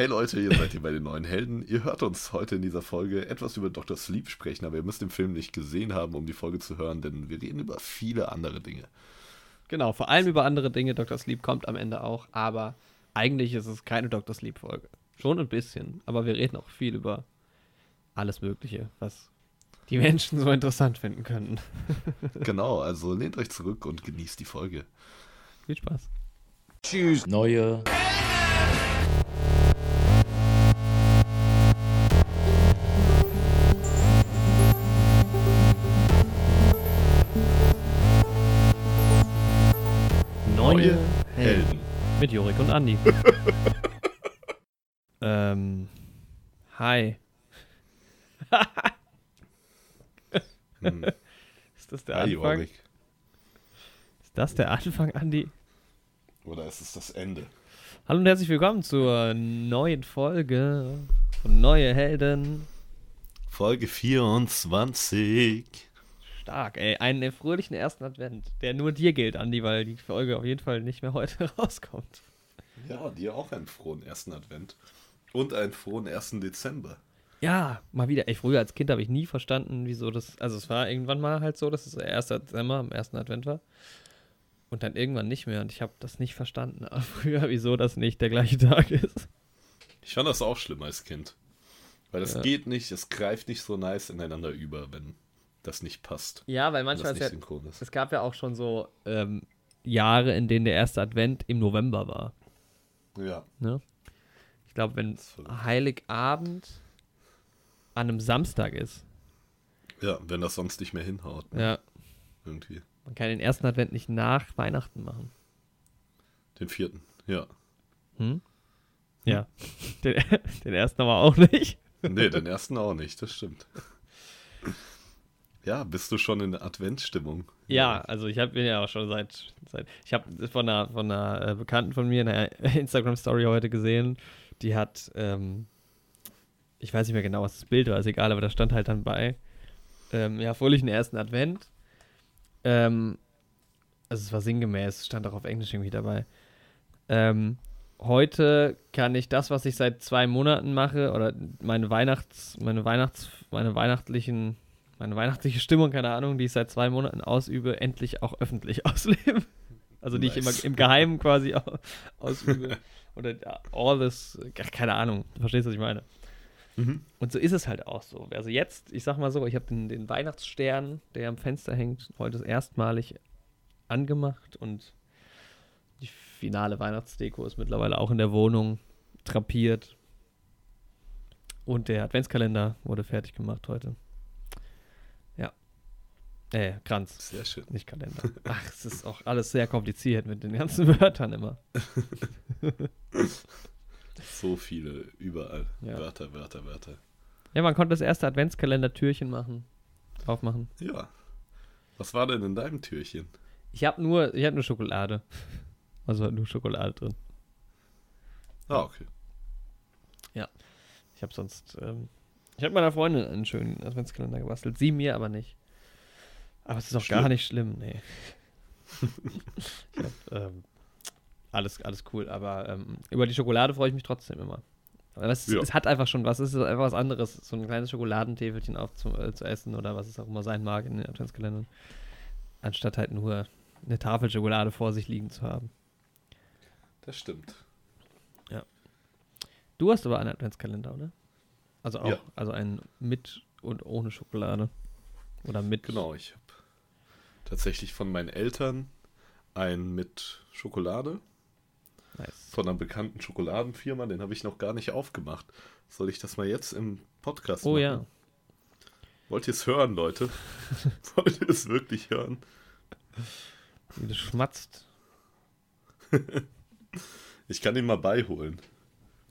Hey Leute, ihr seid hier bei den neuen Helden. Ihr hört uns heute in dieser Folge etwas über Dr. Sleep sprechen, aber ihr müsst den Film nicht gesehen haben, um die Folge zu hören, denn wir reden über viele andere Dinge. Genau, vor allem über andere Dinge. Dr. Sleep kommt am Ende auch, aber eigentlich ist es keine Dr. Sleep-Folge. Schon ein bisschen, aber wir reden auch viel über alles Mögliche, was die Menschen so interessant finden können. genau, also lehnt euch zurück und genießt die Folge. Viel Spaß. Tschüss. Neue. Neue Mit Jorik und Andi. ähm, hi. Hm. Ist das der Hi, Anfang? Jorik. Ist das der Anfang, Andi? Oder ist es das Ende? Hallo und herzlich willkommen zur neuen Folge von Neue Helden. Folge 24. Stark, ey. Einen fröhlichen ersten Advent, der nur dir gilt, Andi, weil die Folge auf jeden Fall nicht mehr heute rauskommt. Ja, dir auch einen frohen ersten Advent. Und einen frohen ersten Dezember. Ja, mal wieder. Ey, früher als Kind habe ich nie verstanden, wieso das. Also, es war irgendwann mal halt so, dass es der erste Dezember am ersten Advent war. Und dann irgendwann nicht mehr. Und ich habe das nicht verstanden. Aber früher, wieso das nicht der gleiche Tag ist. Ich fand das auch schlimm als Kind. Weil das Ja. geht nicht, es greift nicht so nice ineinander über, wenn das nicht passt. Ja, weil manchmal ist ja. ist. Es gab ja auch schon so ähm, Jahre, in denen der erste Advent im November war. Ja, Ne? Ich glaube, wenn. Heiligabend an einem Samstag ist. ja, wenn das sonst nicht mehr hinhaut. Ne? Ja. Irgendwie. Man kann den ersten Advent nicht nach Weihnachten machen. Den vierten, ja. Hm? Ja. Den, den ersten aber auch nicht. Nee, den ersten auch nicht, das stimmt. Ja, bist du schon in Adventsstimmung? Ja, also ich hab, bin ja auch schon seit, seit ich habe von einer, von einer äh, Bekannten von mir eine Instagram-Story heute gesehen, die hat, ähm, ich weiß nicht mehr genau, was das Bild war, ist egal, aber da stand halt dann bei, ähm, ja, fröhlichen ersten Advent. Ähm, also es war sinngemäß, stand auch auf Englisch irgendwie dabei. Ähm, heute kann ich das, was ich seit zwei Monaten mache, oder meine Weihnachts, meine Weihnachts, meine weihnachtlichen, meine weihnachtliche Stimmung, keine Ahnung, die ich seit zwei Monaten ausübe, endlich auch öffentlich ausleben. Also die ich immer Nice. im Geheimen quasi au- ausübe. Oder all this, keine Ahnung, du verstehst, was ich meine. Mhm. Und so ist es halt auch so. Also jetzt, ich sag mal so, ich habe den, den Weihnachtsstern, der am Fenster hängt, heute erstmalig angemacht und die finale Weihnachtsdeko ist mittlerweile auch in der Wohnung drapiert. Und der Adventskalender wurde fertig gemacht heute. Ja. Äh, Kranz, Sehr schön. nicht Kalender. Ach, es ist auch alles sehr kompliziert mit den ganzen Wörtern immer. So viele, überall. Ja. Wörter, Wörter, Wörter. Ja, man konnte das erste Adventskalender-Türchen machen. Aufmachen. Ja. Was war denn in deinem Türchen? Ich habe nur, ich hab nur Schokolade. Also nur Schokolade drin. Ah, okay. Ich habe sonst, ähm, ich habe meiner Freundin einen schönen Adventskalender gebastelt. Sie mir aber nicht. Aber es ist auch gar Schlimm. nicht schlimm, nee. ich hab, ähm, alles, alles cool, aber ähm, über die Schokolade freue ich mich trotzdem immer. Es, Ja. es hat einfach schon was, es ist einfach was anderes, so ein kleines Schokoladentäfelchen auf zu, äh, zu essen oder was es auch immer sein mag in den Adventskalendern. Anstatt halt nur eine Tafel Schokolade vor sich liegen zu haben. Das stimmt. Du hast aber einen Adventskalender, oder? Also auch, Ja. also einen mit und ohne Schokolade. Oder mit. Genau, ich tatsächlich von meinen Eltern einen mit Schokolade Nice. von einer bekannten Schokoladenfirma, den habe ich noch gar nicht aufgemacht. Soll ich das mal jetzt im Podcast Oh machen? ja. Wollt ihr es hören, Leute? Wollt ihr es wirklich hören? Wie du schmatzt. Ich kann ihn mal beiholen.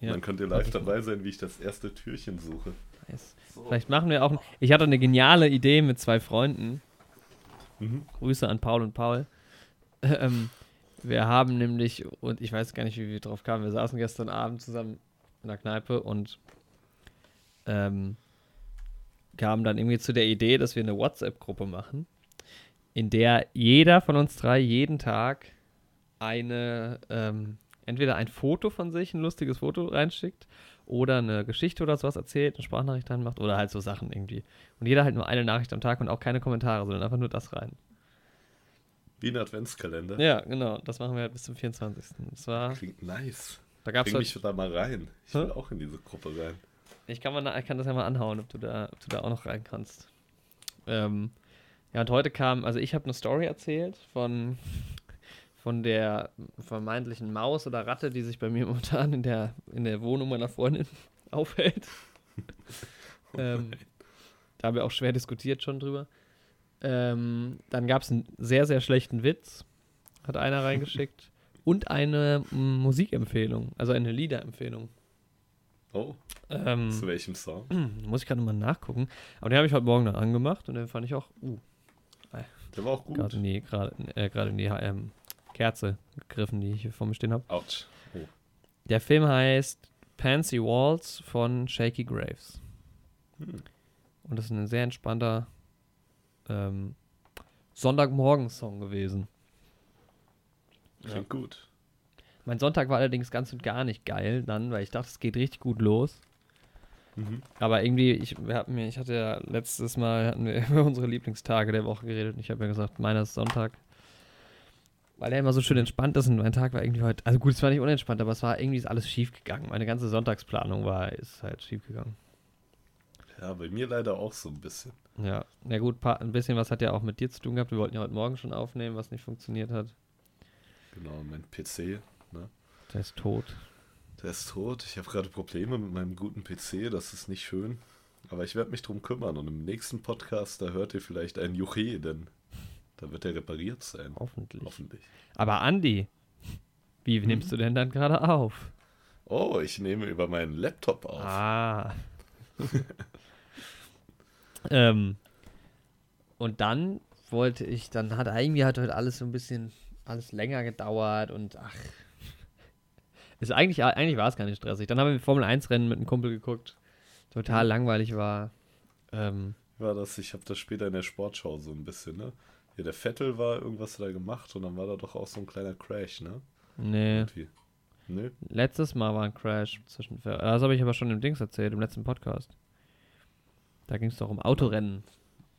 Ja. Dann könnt ihr live dabei sein, wie ich das erste Türchen suche. Nice. So. Vielleicht machen wir auch. Ich hatte eine geniale Idee mit zwei Freunden. Mhm. Grüße an Paul und Paul. Ähm, wir haben nämlich, und ich weiß gar nicht, wie wir drauf kamen, wir saßen gestern Abend zusammen in der Kneipe und ähm, kamen dann irgendwie zu der Idee, dass wir eine WhatsApp-Gruppe machen, in der jeder von uns drei jeden Tag eine ähm, entweder ein Foto von sich, ein lustiges Foto reinschickt oder eine Geschichte oder sowas erzählt, eine Sprachnachricht reinmacht oder halt so Sachen irgendwie. Und jeder halt nur eine Nachricht am Tag und auch keine Kommentare, sondern einfach nur das rein. Wie ein Adventskalender. Ja, genau. Das machen wir halt bis zum 24. Das war, Klingt nice. da gab es Bring halt, mich da mal rein. Ich will auch in diese Gruppe rein. ich kann, mal, ich kann das ja mal anhauen, ob du da, ob du da auch noch rein kannst. Ähm, ja, und heute kam, also ich habe eine Story erzählt von, von der vermeintlichen Maus oder Ratte, die sich bei mir momentan in der, in der Wohnung meiner Freundin aufhält. ähm, da haben wir auch schwer diskutiert schon drüber. Ähm, dann gab es einen sehr, sehr schlechten Witz, hat einer reingeschickt. Und eine Musikempfehlung, also eine Liederempfehlung. Oh, Ähm, zu welchem Song? muss ich gerade mal nachgucken. Aber den habe ich heute Morgen dann angemacht und den fand ich auch uh, Der war auch gut. gerade in die, gerade äh, gerade in die ähm, Kerze gegriffen, die ich hier vor mir stehen habe. Autsch. Oh. Der Film heißt Pansy Waltz von Shaky Graves. Hm. Und das ist ein sehr entspannter ähm, Sonntagmorgen-Song gewesen. Klingt gut. Mein Sonntag war allerdings ganz und gar nicht geil dann, weil ich dachte, es geht richtig gut los. Mhm. Aber irgendwie, ich, wir hatten mir, ich hatte ja letztes Mal hatten wir über unsere Lieblingstage der Woche geredet und ich habe ja gesagt, meiner ist Sonntag. Weil er immer so schön entspannt ist und mein Tag war irgendwie heute, also gut, es war nicht unentspannt, aber es war irgendwie ist alles schief gegangen. Meine ganze Sonntagsplanung war, ist halt schief gegangen. Ja, bei mir leider auch so ein bisschen. Ja, na gut, ein bisschen was hat ja auch mit dir zu tun gehabt. Wir wollten ja heute Morgen schon aufnehmen, was nicht funktioniert hat. Genau, mein PC, Der ist tot. der ist tot. Ich habe gerade Probleme mit meinem guten PC, das ist nicht schön. Aber ich werde mich drum kümmern und im nächsten Podcast, da hört ihr vielleicht ein Juche, denn da wird er repariert sein. Hoffentlich. Hoffentlich. Aber Andi, wie nimmst du denn dann gerade auf? Oh, ich nehme über meinen Laptop auf. Ah. ähm, und dann wollte ich, dann hat irgendwie hat heute alles so ein bisschen, alles länger gedauert und ach. Ist eigentlich, eigentlich war es gar nicht stressig. Dann haben wir Formel 1 Rennen mit einem Kumpel geguckt. Total langweilig war. Ähm, War das, ich habe das später in der Sportschau so ein bisschen, ne? Ja, der Vettel war irgendwas da gemacht und dann war da doch auch so ein kleiner Crash, ne? nee. Irgendwie. Nö. Letztes Mal war ein Crash zwischen. Das habe ich aber schon im Dings erzählt, im letzten Podcast. Da ging es doch um Autorennen.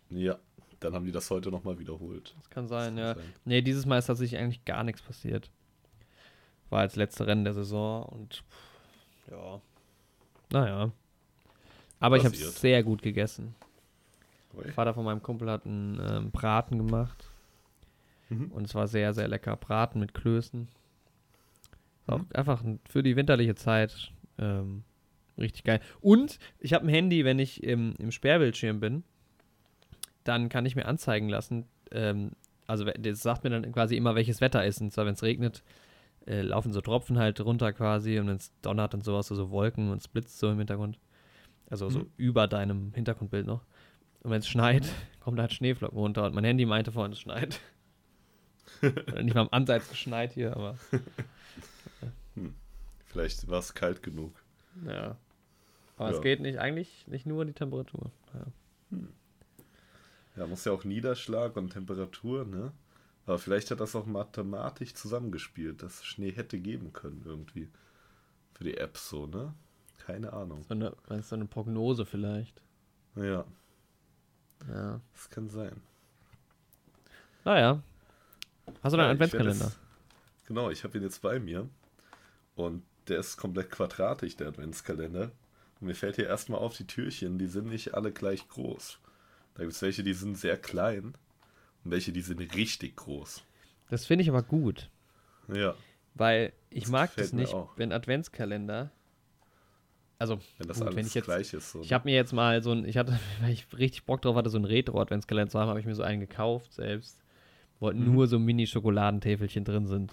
Ja, dann haben die das heute nochmal wiederholt. Das kann sein, Das ja. kann sein. Nee, dieses Mal ist tatsächlich eigentlich gar nichts passiert. War als letzte Rennen der Saison und pff, ja. Naja. Aber ich habe Passiert. sehr gut gegessen. Ui. Der Vater von meinem Kumpel hat einen ähm, Braten gemacht Mhm. und es war sehr, sehr lecker. Braten mit Klößen. Ist Auch Mhm. einfach ein- für die winterliche Zeit ähm, richtig geil. Und ich habe ein Handy, wenn ich im, im Sperrbildschirm bin, dann kann ich mir anzeigen lassen, ähm, also das sagt mir dann quasi immer, welches Wetter ist. Und zwar, wenn es regnet, äh, laufen so Tropfen halt runter quasi und wenn es donnert und sowas, so, so Wolken und es blitzt so im Hintergrund. Also so Mhm. über deinem Hintergrundbild noch. Und wenn es schneit, kommt halt Schneeflocken runter. Und mein Handy meinte vorhin, es schneit. Nicht mal am Ansatz geschneit hier, aber Vielleicht war es kalt genug. ja. Aber es Ja. geht nicht, eigentlich nicht nur die Temperatur. Ja. Ja, muss ja auch Niederschlag und Temperatur, ne? Aber vielleicht hat das auch mathematisch zusammengespielt, dass es Schnee hätte geben können irgendwie. Für die Apps so, ne? Keine Ahnung. So eine, so eine Prognose vielleicht. Ja, Ja. das kann sein. Naja. Hast du Ja, deinen werd Adventskalender? jetzt- Genau, ich habe ihn jetzt bei mir. Und der ist komplett quadratisch, der Adventskalender. Und mir fällt hier erstmal auf, die Türchen, die sind nicht alle gleich groß. Da gibt es welche, die sind sehr klein und welche, die sind richtig groß. Das finde ich aber gut. Ja, Weil ich Das mag das nicht, wenn Adventskalender. Also, wenn das Gut, alles wenn ich jetzt- gleich ist. So, ich ne? habe mir jetzt mal so ein, ich hatte, weil ich richtig Bock drauf hatte, so einen Retro-Adventskalender zu haben, habe ich mir so einen gekauft selbst. Wo Mhm. nur so Mini-Schokoladentäfelchen drin sind.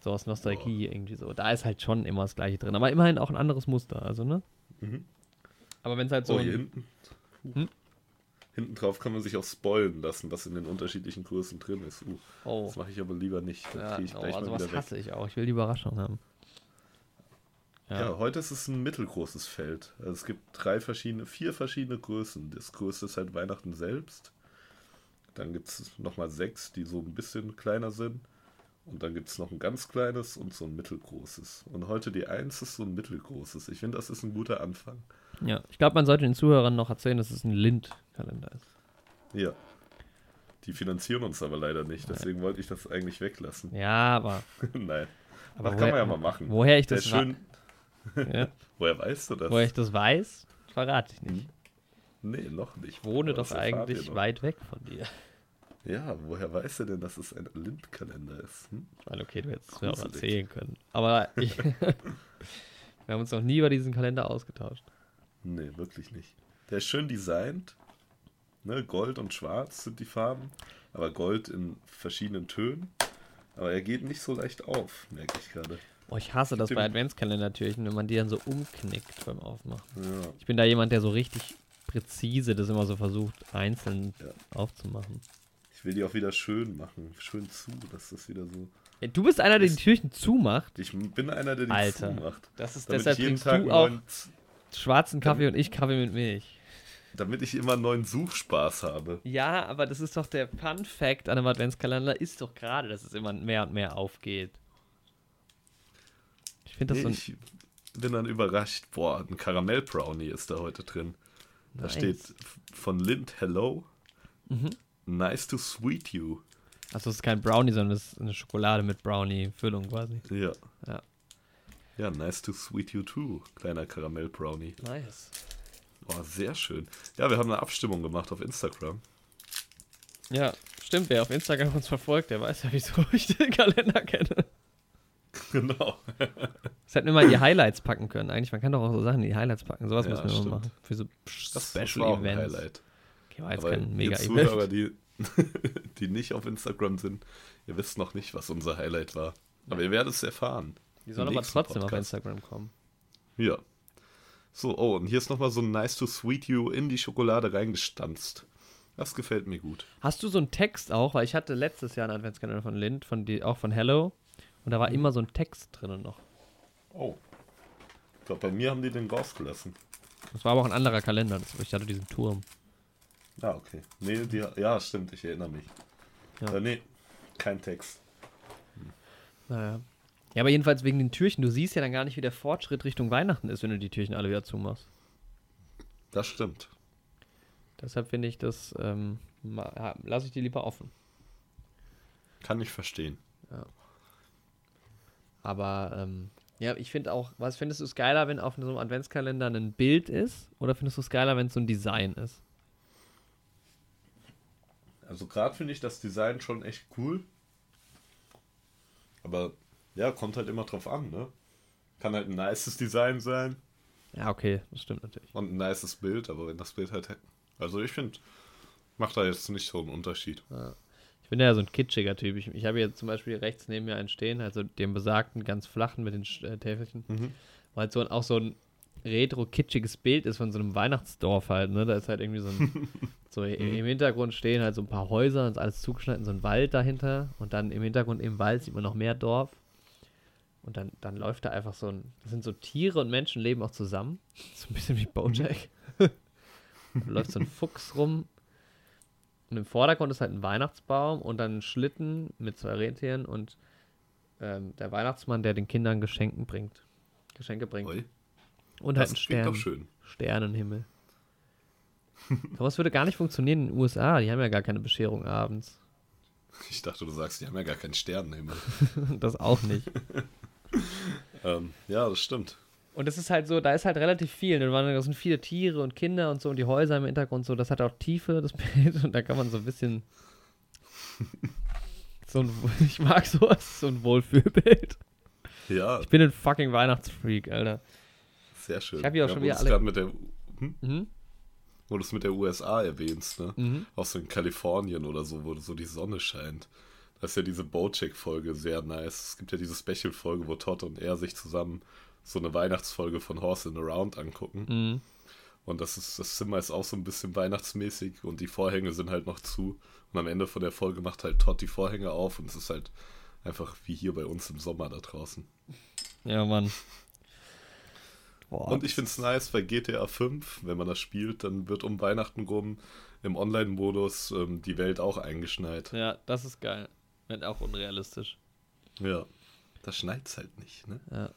So aus Nostalgie irgendwie so. Da ist halt schon immer das gleiche drin. Aber immerhin auch ein anderes Muster, also, ne? Mhm. Aber wenn es halt so. oh, hier ein, hinten. Hm? Hinten drauf kann man sich auch spoilen lassen, was in den unterschiedlichen Größen drin ist. Uh, oh, das mache ich aber lieber nicht. Dann ja, ich oh, gleich also mal was hasse ich auch. Ich will die Überraschung haben. Ja. heute ist es ein mittelgroßes Feld. Also es gibt drei verschiedene, vier verschiedene Größen. Das größte ist halt Weihnachten selbst. Dann gibt es nochmal sechs, die so ein bisschen kleiner sind. Und dann gibt es noch ein ganz kleines und so ein mittelgroßes. Und heute die 1 ist so ein mittelgroßes. Ich finde, das ist ein guter Anfang. Ja, ich glaube, man sollte den Zuhörern noch erzählen, dass es ein Lind-Kalender ist. Ja. Die finanzieren uns aber leider nicht, deswegen wollte ich das eigentlich weglassen. Ja, aber. Nein. aber das kann man ja mal machen. Woher ich das schön. Ja, Woher weißt du das? woher ich das weiß, verrate ich nicht. Nee, noch nicht. Ich wohne doch eigentlich weit weg von dir. Ja, woher weißt du denn, dass es ein Lindkalender ist? Hm? Meine, okay, du hättest es mir auch erzählen können. Aber ich, wir haben uns noch nie über diesen Kalender ausgetauscht. Nee, wirklich nicht. Der ist schön designt. Ne, Gold und Schwarz sind die Farben. Aber Gold in verschiedenen Tönen. Aber er geht nicht so leicht auf, merke ich gerade. Oh, ich hasse das bei Adventskalendertürchen, wenn man die dann so umknickt beim Aufmachen. Ja. Ich bin da jemand, der so richtig präzise das immer so versucht, einzeln Ja. aufzumachen. Ich will die auch wieder schön machen. Schön zu, dass das wieder so. Ey, Du bist einer, der die Türchen zumacht. Ich bin einer, der die Alter. zumacht. Das ist, Damit deshalb trinkst Tag du auch schwarzen Kaffee und ich Kaffee mit Milch. damit ich immer einen neuen Suchspaß habe. Ja, aber das ist doch der Fun Fact an einem Adventskalender, ist doch gerade, dass es immer mehr und mehr aufgeht. Ich finde das Nee, so ich bin dann überrascht. Boah, ein Karamell-Brownie ist da heute drin. Da Nice. steht von Lind Hello. Mhm. Nice to sweet you. Achso, es ist kein Brownie, sondern es ist eine Schokolade mit Brownie-Füllung quasi. Ja. Ja. Ja, nice to sweet you too. Kleiner Karamell-Brownie. Nice. Boah, sehr schön. Ja, wir haben eine Abstimmung gemacht auf Instagram. Ja, stimmt, wer auf Instagram uns verfolgt, der weiß ja, wieso ich den Kalender kenne. genau. Das hätten wir mal in die Highlights packen können. Eigentlich, man kann doch auch so Sachen in die Highlights packen. Sowas Ja, müssen wir stimmt. mal machen. Für so Das, Special war auch ein Events. Highlight. Okay, war jetzt Aber kein mega Zuhörer, Event. die, die nicht auf Instagram sind, ihr wisst noch nicht, was unser Highlight war. Aber ihr werdet es erfahren. Die sollen aber trotzdem auf Podcast. Instagram kommen. Ja. So, oh, und hier ist nochmal so ein Nice to Sweet You in die Schokolade reingestanzt. Das gefällt mir gut. Hast du so einen Text auch? Weil ich hatte letztes Jahr einen Adventskalender von Lind, von die, auch von Hello. Und da war immer so ein Text drinnen noch. Oh. Ich glaube, bei mir haben die den rausgelassen. Das war aber auch ein anderer Kalender. Das, ich hatte diesen Turm. Ah, okay. Nee, die, ja, stimmt, ich erinnere mich. Ja. Äh, nee, kein Text. Naja. Ja, aber jedenfalls wegen den Türchen. Du siehst ja dann gar nicht, wie der Fortschritt Richtung Weihnachten ist, wenn du die Türchen alle wieder zumachst. Das stimmt. Deshalb finde ich das, ähm, ja, lasse ich die lieber offen. Kann ich verstehen. Aber, ähm, ja, ich finde auch, was findest du es geiler, wenn auf so einem Adventskalender ein Bild ist? Oder findest du es geiler, wenn es so ein Design ist? Also gerade finde ich das Design schon echt cool. Aber ja, kommt halt immer drauf an, ne? Kann halt ein nices Design sein Ja, okay, das stimmt natürlich. und ein nices Bild, aber wenn das Bild halt. Also ich finde, macht da jetzt nicht so einen Unterschied. Ich bin ja so ein kitschiger Typ. Ich, ich habe hier zum Beispiel rechts neben mir einen stehen, also den besagten, ganz flachen mit den äh, Täfelchen. Mhm. Weil halt so auch so ein retro-kitschiges Bild ist von so einem Weihnachtsdorf halt, ne? Da ist halt irgendwie so ein, so Mhm. im Hintergrund stehen halt so ein paar Häuser und ist alles zugeschnitten, so ein Wald dahinter und dann im Hintergrund im Wald sieht man noch mehr Dorf. Und dann, dann läuft da einfach so ein, das sind so Tiere und Menschen leben auch zusammen. So ein bisschen wie Bojack. da läuft so ein Fuchs rum und im Vordergrund ist halt ein Weihnachtsbaum und dann ein Schlitten mit zwei Rentieren und ähm, der Weihnachtsmann, der den Kindern Geschenken bringt. Geschenke bringt. Oi, Und halt das ein klingt Stern. doch schön. Sternenhimmel. Sowas würde gar nicht funktionieren in den USA. Die haben ja gar keine Bescherung abends. Ich dachte, du sagst, die haben ja gar keinen Sternenhimmel. Das auch nicht. ähm, ja, das stimmt. Und es ist halt so, da ist halt relativ viel. ne? Da sind viele Tiere und Kinder und so und die Häuser im Hintergrund so. Das hat auch Tiefe, das Bild. Und da kann man so ein bisschen. So ein, ich mag sowas, so ein Wohlfühlbild. Ja, Ich bin ein fucking Weihnachtsfreak, Alter. sehr schön. Ich hab hier auch ja, schon wieder alle- mit der, hm? Mhm. Wo du es mit der USA erwähnst, ne? Mhm. Auch so in Kalifornien oder so, wo so die Sonne scheint. Da ist ja diese Bojack-Folge sehr nice. Es gibt ja diese Special-Folge, wo Todd und er sich zusammen so eine Weihnachtsfolge von Horse in Around angucken. Mhm. Und das ist, das Zimmer ist auch so ein bisschen weihnachtsmäßig und die Vorhänge sind halt noch zu. Und am Ende von der Folge macht halt Todd die Vorhänge auf und es ist halt einfach wie hier bei uns im Sommer da draußen. Ja, Mann. Boah, Und ich finde es nice, bei GTA 5, wenn man das spielt, dann wird um Weihnachten rum im Online-Modus ähm, die Welt auch eingeschneit. Ja, das ist geil. Wird auch unrealistisch. Ja. Da schneit's halt nicht, ne? Ja.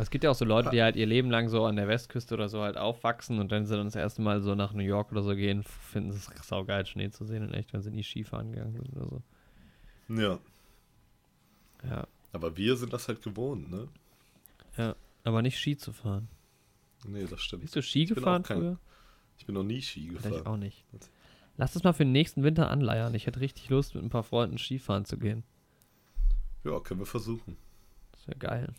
Es gibt ja auch so Leute, die halt ihr Leben lang so an der Westküste oder so halt aufwachsen und wenn sie dann das erste Mal so nach New York oder so gehen, finden sie es saugeil, Schnee zu sehen und echt, wenn sie nie Skifahren gegangen sind oder so. Ja. Ja. Aber wir sind das halt gewohnt, ne? Ja. Aber nicht Ski zu fahren. Nee, das stimmt. Bist du Ski bin gefahren kein- früher? Ich bin noch nie Ski Ich gefahren. auch nicht. Lass das mal für den nächsten Winter anleiern. Ich hätte richtig Lust, mit ein paar Freunden Skifahren zu gehen. Ja, können wir versuchen. Das wäre geil.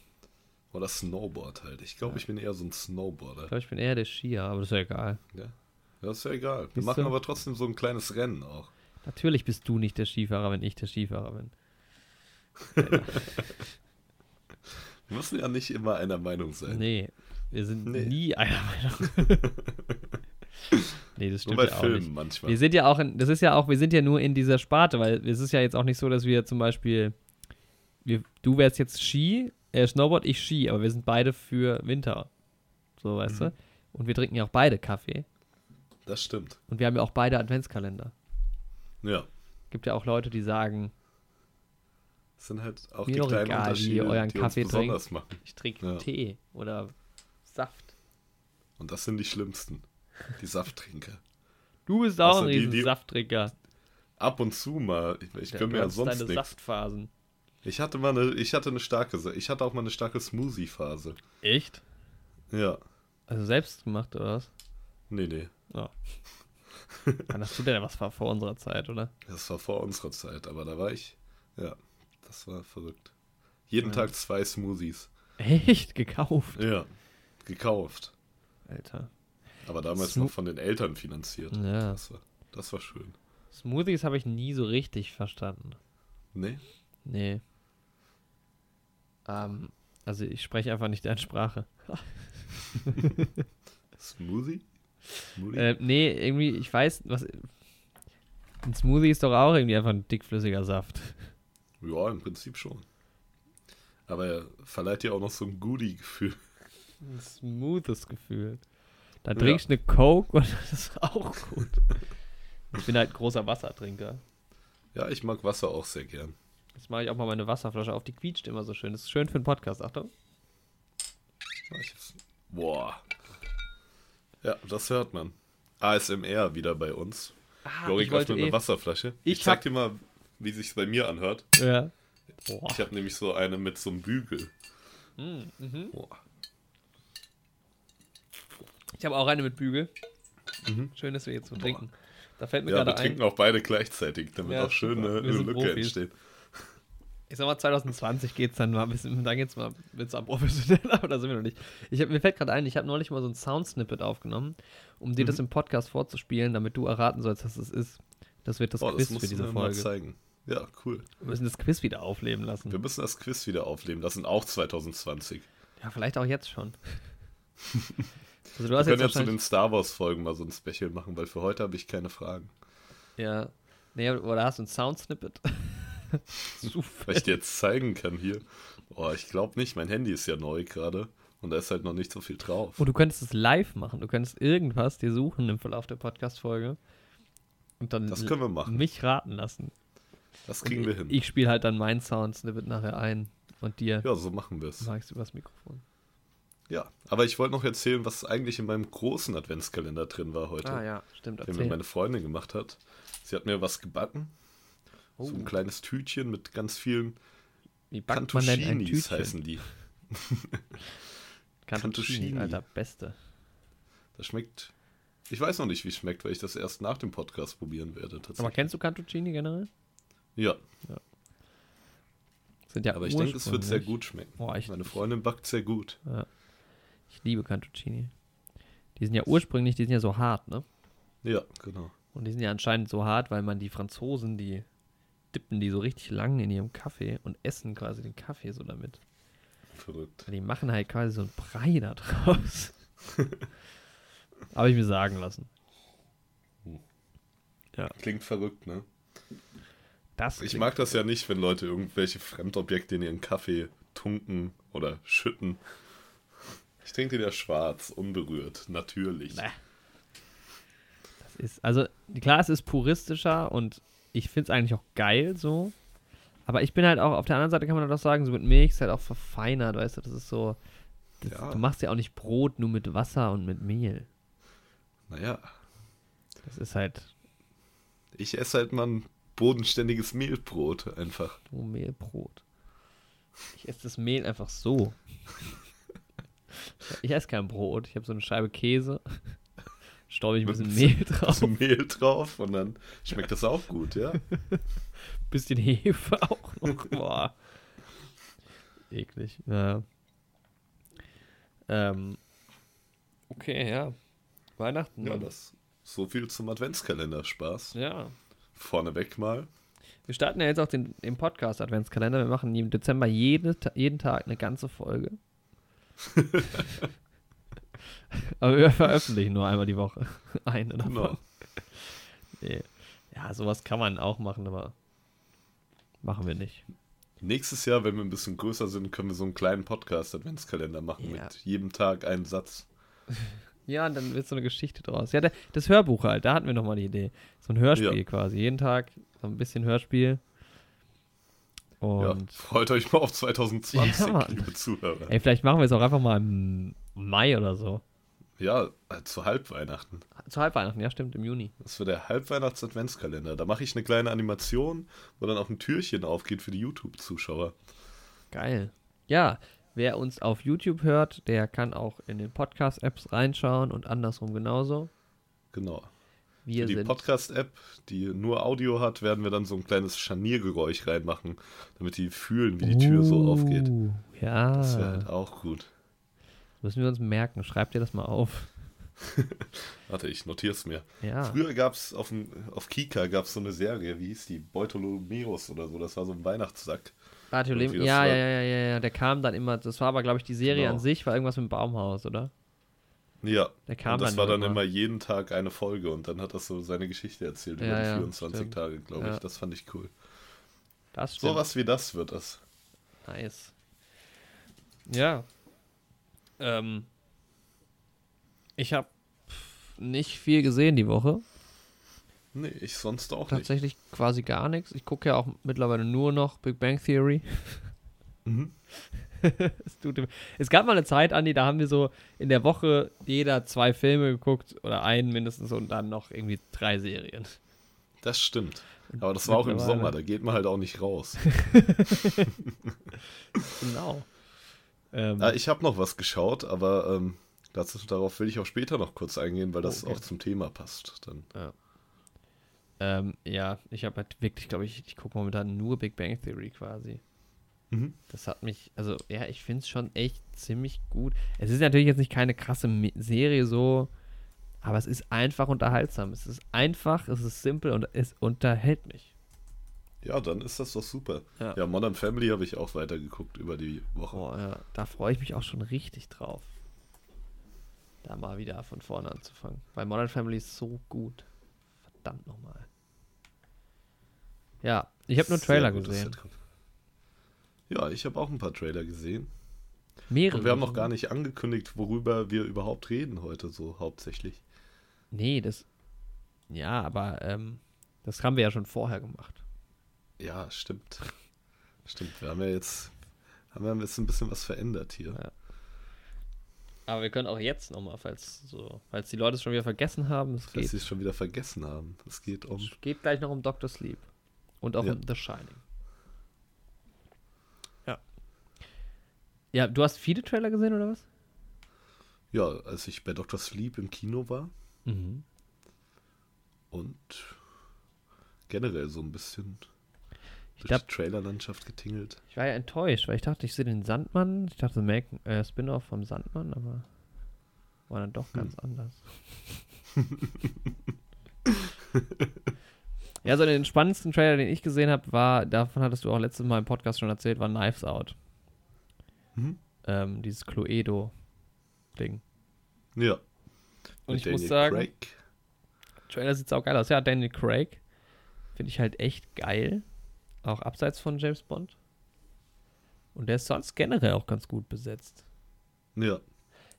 Oder Snowboard halt. Ich glaube, Ja. ich bin eher so ein Ich Snowboarder. glaube, ich bin eher der Skier, aber das ist ja egal. Ja. Ja, ist ja egal. Wir Siehst machen aber trotzdem so ein kleines Rennen auch. Natürlich bist du nicht der Skifahrer, wenn ich der Skifahrer bin. Wir müssen ja nicht immer einer Meinung sein. Nee, wir sind Nee. nie einer Meinung. nee, das Nur stimmt bei ja auch Filmen nicht. manchmal. Wir sind ja auch in, das ist ja auch, wir sind ja nur in dieser Sparte, weil es ist ja jetzt auch nicht so, dass wir zum Beispiel, wir, du wärst jetzt Ski, äh, Snowboard, ich Ski, aber wir sind beide für Winter. So, weißt Mhm. du? Und wir trinken ja auch beide Kaffee. Das stimmt. Und wir haben ja auch beide Adventskalender. Ja. Gibt ja auch Leute, die sagen, Das sind halt auch Mir die kleinen egal, wie Unterschiede, ihr euren die Kaffee uns besonders machen. ich trinke Ja. Tee oder Saft. Und das sind die schlimmsten. Die Safttrinker. Du bist auch Außer ein riesen die- Safttrinker. Ab und zu mal. Ich, ich Ja, gönn du mir ja sonst deine nichts. Saftphasen. Ich hatte mal eine, ich hatte eine starke, ich hatte auch mal eine starke Smoothie-Phase. Echt? Ja. Also selbst gemacht oder was? Nee, nee. Ja. Wann hast du denn was war vor unserer Zeit, oder? Das war vor unserer Zeit, aber da war ich, ja, das war verrückt. Jeden Ja. Tag zwei Smoothies. Echt? Gekauft? Ja. Gekauft. Alter. Aber damals Smo- noch von den Eltern finanziert. Ja. Das war, das war schön. Smoothies habe ich nie so richtig verstanden. Nee? Nee. Ähm, also ich spreche einfach nicht deren Sprache. Smoothie? Smoothie? Äh, nee, irgendwie, ich weiß, was. Ein Smoothie ist doch auch irgendwie einfach ein dickflüssiger Saft. Ja, im Prinzip schon. Aber er verleiht dir auch noch so ein Goodie-Gefühl. Ein smoothes Gefühl. Da Ja. trinkst du eine Coke und das ist auch gut. Ich bin halt ein großer Wassertrinker. Ja, ich mag Wasser auch sehr gern. Jetzt mache ich auch mal meine Wasserflasche auf. Die quietscht immer so schön. Das ist schön für einen Podcast. Achtung. Boah. Ja, das hört man. ASMR wieder bei uns. Ah, Lorik öffnet eine Wasserflasche. Ich Ich, zeig dir mal, wie sich's bei mir anhört. Ja. Boah. Ich habe nämlich so eine mit so einem Bügel. Mm, mhm. Boah. Ich habe auch eine mit Bügel. Mhm. Schön, dass wir jetzt so trinken. Da fällt mir Ja, wir gerade ein. trinken auch beide gleichzeitig, damit Ja, auch schön super. eine, Wir eine sind Lücke entsteht. Ich sag mal, 2020 geht's dann mal ein bisschen, dann geht's mal wird's am professionell, aber da sind wir noch nicht. Ich hab, mir fällt gerade ein, ich habe neulich mal so ein Soundsnippet aufgenommen, um dir Mhm. das im Podcast vorzuspielen, damit du erraten sollst, was es ist. Das wird das Oh, Quiz das für diese mir mal Folge. zeigen. Ja, cool. Wir müssen das Quiz wieder aufleben lassen. Wir müssen das Quiz wieder aufleben. Das sind auch 2020. Ja, vielleicht auch jetzt schon. also du Wir hast können jetzt ja zu den Star Wars Folgen mal so ein Special machen, weil für heute habe ich keine Fragen. ja, nee, oder hast du ein Soundsnippet? Super. Weil ich dir jetzt zeigen kann hier. Oh, ich glaube nicht. Mein Handy ist ja neu gerade. Und da ist halt noch nicht so viel drauf. Und du könntest es live machen. Du könntest irgendwas dir suchen im Verlauf der Podcast-Folge und dann Das können wir machen. mich raten lassen. Das Und kriegen wir ich, hin. Ich spiele halt dann mein Soundsnippet nachher ein und dir Ja, so machen wir es. magst du übers Mikrofon. Ja, aber ich wollte noch erzählen, was eigentlich in meinem großen Adventskalender drin war heute. Ah ja, stimmt. Den mir meine Freundin gemacht hat. Sie hat mir was gebacken. Oh, So ein kleines Tütchen mit ganz vielen wie backt man denn ein Cantuccinis Tütchen? heißen die. Cantuccini. Alter, beste. Das schmeckt. Ich weiß noch nicht, wie es schmeckt, weil ich das erst nach dem Podcast probieren werde. Aber kennst du Cantuccini generell? Ja, Sind ja aber ich denke, es wird sehr ursprünglich- gut schmecken. Ich, Meine Freundin backt sehr gut. ich liebe Cantuccini. Die sind ja ursprünglich, die sind ja so hart, ne? Ja, genau. Und die sind ja anscheinend so hart, weil man die Franzosen, die dippen die so richtig lang in ihrem Kaffee und essen quasi den Kaffee so damit. Verrückt. Die machen halt quasi so einen Brei da draus. Habe ich mir sagen lassen. Klingt verrückt, ne? Das Ich mag das ja nicht, wenn Leute irgendwelche Fremdobjekte in ihren Kaffee tunken oder schütten. Ich trinke den ja schwarz, unberührt, natürlich. Bäh. Das ist, also klar, es ist puristischer und ich finde es eigentlich auch geil so. Aber ich bin halt auch, auf der anderen Seite kann man halt auch sagen, so mit Milch ist halt auch verfeinert, weißt du, das ist so. Das, Ja. Du machst ja auch nicht Brot nur mit Wasser und mit Mehl. Naja, Das ist halt ich esse halt mal ein bodenständiges Mehlbrot einfach. nur Mehlbrot. Ich esse das Mehl einfach so. Ich esse kein Brot. Ich habe so eine Scheibe Käse. Staube ich ein bisschen Mehl drauf. Bisschen Mehl drauf und dann schmeckt das auch gut, ja? Bisschen Hefe auch noch. Boah. Eklig. Ja. Ähm. Okay, ja. Weihnachten. Ja, das so viel zum Adventskalender Spaß. ja. Vorneweg mal. Wir starten ja jetzt auch den, den Podcast-Adventskalender. Wir machen im Dezember jede, jeden Tag eine ganze Folge. Aber wir veröffentlichen nur einmal die Woche. Eine davon. Genau. Nee. Ja, sowas kann man auch machen, aber machen wir nicht. Nächstes Jahr, wenn wir ein bisschen größer sind, können wir so einen kleinen Podcast-Adventskalender machen Ja. mit jedem Tag einen Satz. Ja, und dann wird so eine Geschichte draus. Ja, das Hörbuch halt, da hatten wir nochmal die Idee. So ein Hörspiel Ja. quasi. Jeden Tag so ein bisschen Hörspiel. Ja, Und freut euch mal auf 2020, Ja, liebe Zuhörer. ey, vielleicht machen wir es auch einfach mal im Mai oder so. Ja, äh, zu Halbweihnachten. Zu Halbweihnachten, ja, stimmt, im Juni. Das wird der Halbweihnachts-Adventskalender. Da mache ich eine kleine Animation, wo dann auch ein Türchen aufgeht für die YouTube-Zuschauer. Geil. Ja, wer uns auf YouTube hört, der kann auch in den Podcast-Apps reinschauen und andersrum genauso. Genau. Wir Für die. Podcast-App, die nur Audio hat, werden wir dann so ein kleines Scharniergeräusch reinmachen, damit die fühlen, wie die Tür so aufgeht. Uh, Ja, Das wäre halt auch gut. Müssen wir uns merken. Schreibt ihr das mal auf. Warte, ich notiere es mir. Ja. Früher gab es auf, auf Kika gab's so eine Serie, wie hieß die? Beutolomeus oder so. Das war so ein Weihnachtssack. Das ja, ja, ja, ja, ja, der kam dann immer, das war aber, glaube ich, die Serie Genau. an sich, war irgendwas mit dem Baumhaus, oder? Ja. Der kam und das dann war dann immer. immer jeden Tag eine Folge und dann hat das so seine Geschichte erzählt Ja, über die ja, 24 stimmt. Tage, glaube Ja. ich. Das fand ich cool. Das stimmt. Sowas wie das wird das. Nice. Ja. Ähm, ich habe nicht viel gesehen die Woche. Nee, ich sonst auch nicht. Tatsächlich quasi gar nichts. Ich gucke ja auch mittlerweile nur noch Big Bang Theory. Mhm. es, tut, es gab mal eine Zeit, Andi, da haben wir so in der Woche jeder zwei Filme geguckt oder einen mindestens und dann noch irgendwie drei Serien. Das stimmt. Aber das war auch im Sommer, da geht man halt auch nicht raus. Genau. Ähm, Ah, ich habe noch was geschaut, aber ähm, dazu, darauf will ich auch später noch kurz eingehen, weil das Okay. auch zum Thema passt. Dann. ähm, ja, ich habe halt wirklich, glaube ich, ich gucke momentan nur Big Bang Theory quasi. Mhm. Das hat mich, also ja, ich finde es schon echt ziemlich gut. Es ist natürlich jetzt nicht keine krasse Serie so, aber es ist einfach unterhaltsam. Es ist einfach, es ist simpel und es unterhält mich. Ja, dann ist das doch super. Ja. Ja, Modern Family habe ich auch weitergeguckt über die Woche. Boah, ja, da freue ich mich auch schon richtig drauf. Da mal wieder von vorne anzufangen. Weil Modern Family ist so gut. Verdammt nochmal. Ja, ich habe nur Trailer gesehen. Sitcom. Ja, ich habe auch ein paar Trailer gesehen. Mehrere. Und wir haben noch gar nicht angekündigt, worüber wir überhaupt reden heute so hauptsächlich. Nee, das. Ja, aber ähm, das haben wir ja schon vorher gemacht. Ja, stimmt. Stimmt, wir haben ja jetzt, haben wir jetzt ein bisschen was verändert hier. Ja. Aber wir können auch jetzt nochmal, falls so, falls die Leute es schon wieder vergessen haben, es Dass geht, sie es schon wieder vergessen haben. Es geht um. es geht gleich noch um Dr. Sleep. Und auch Ja. um The Shining. Ja. Ja, du hast viele Trailer gesehen, oder was? Ja, als ich bei Dr. Sleep im Kino war Mhm. und generell so ein bisschen durch glaub- die Trailerlandschaft getingelt. Ich war ja enttäuscht, weil ich dachte, ich sehe den Sandmann. Ich dachte, äh, Spin-off vom Sandmann, aber war dann doch ganz anders. ja, so den spannendsten Trailer, den ich gesehen habe, war, davon hattest du auch letztes Mal im Podcast schon erzählt, war Knives Out. Mhm. Ähm, dieses Cluedo-Ding. Ja. Und Mit ich muss Daniel sagen, Craig. Trailer sieht auch geil aus. Ja, Daniel Craig finde ich halt echt geil. Auch abseits von James Bond. Und der ist sonst generell auch ganz gut besetzt. Ja,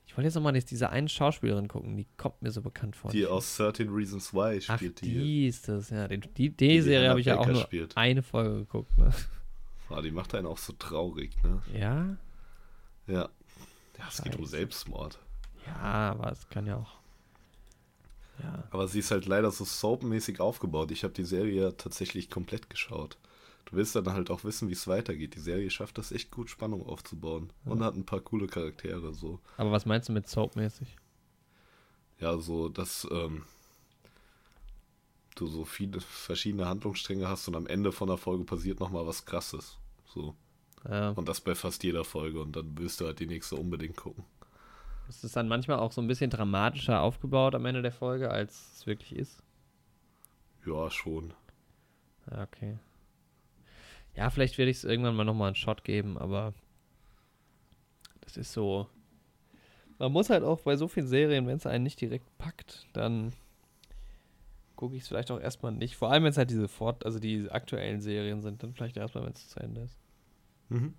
Ich wollte jetzt nochmal diese eine Schauspielerin gucken, die kommt mir so bekannt vor. die aus 13 Reasons Why Ach, spielt die, die. ist das, ja. Den, die, die, die Serie habe ich ja auch nur spielt. eine Folge geguckt. Ne? Ah, die macht einen auch so traurig, ne? Ja? Ja. Ja, es geht um. Selbstmord. Ja, aber es kann ja auch. Ja. Aber sie ist halt leider so soapmäßig aufgebaut. Ich habe die Serie ja tatsächlich komplett geschaut. Du willst dann halt auch wissen, wie es weitergeht. Die Serie schafft das echt gut, Spannung aufzubauen. Und hat ein paar coole Charaktere, so. Aber was meinst du mit Soap-mäßig? Ja, so, dass ähm, du so viele verschiedene Handlungsstränge hast und am Ende von der Folge passiert nochmal was krasses. So. Ja. Und das bei fast jeder Folge. Und dann willst du halt die nächste unbedingt gucken. Es ist dann manchmal auch so ein bisschen dramatischer aufgebaut am Ende der Folge, als es wirklich ist. Ja, schon. Ja, okay. Ja, vielleicht werde ich es irgendwann mal nochmal einen Shot geben, aber das ist so. Man muss halt auch bei so vielen Serien, wenn es einen nicht direkt packt, dann gucke ich es vielleicht auch erstmal nicht. Vor allem, wenn es halt diese Fort, also die aktuellen Serien sind, dann vielleicht erstmal, wenn es zu Ende ist. Mhm.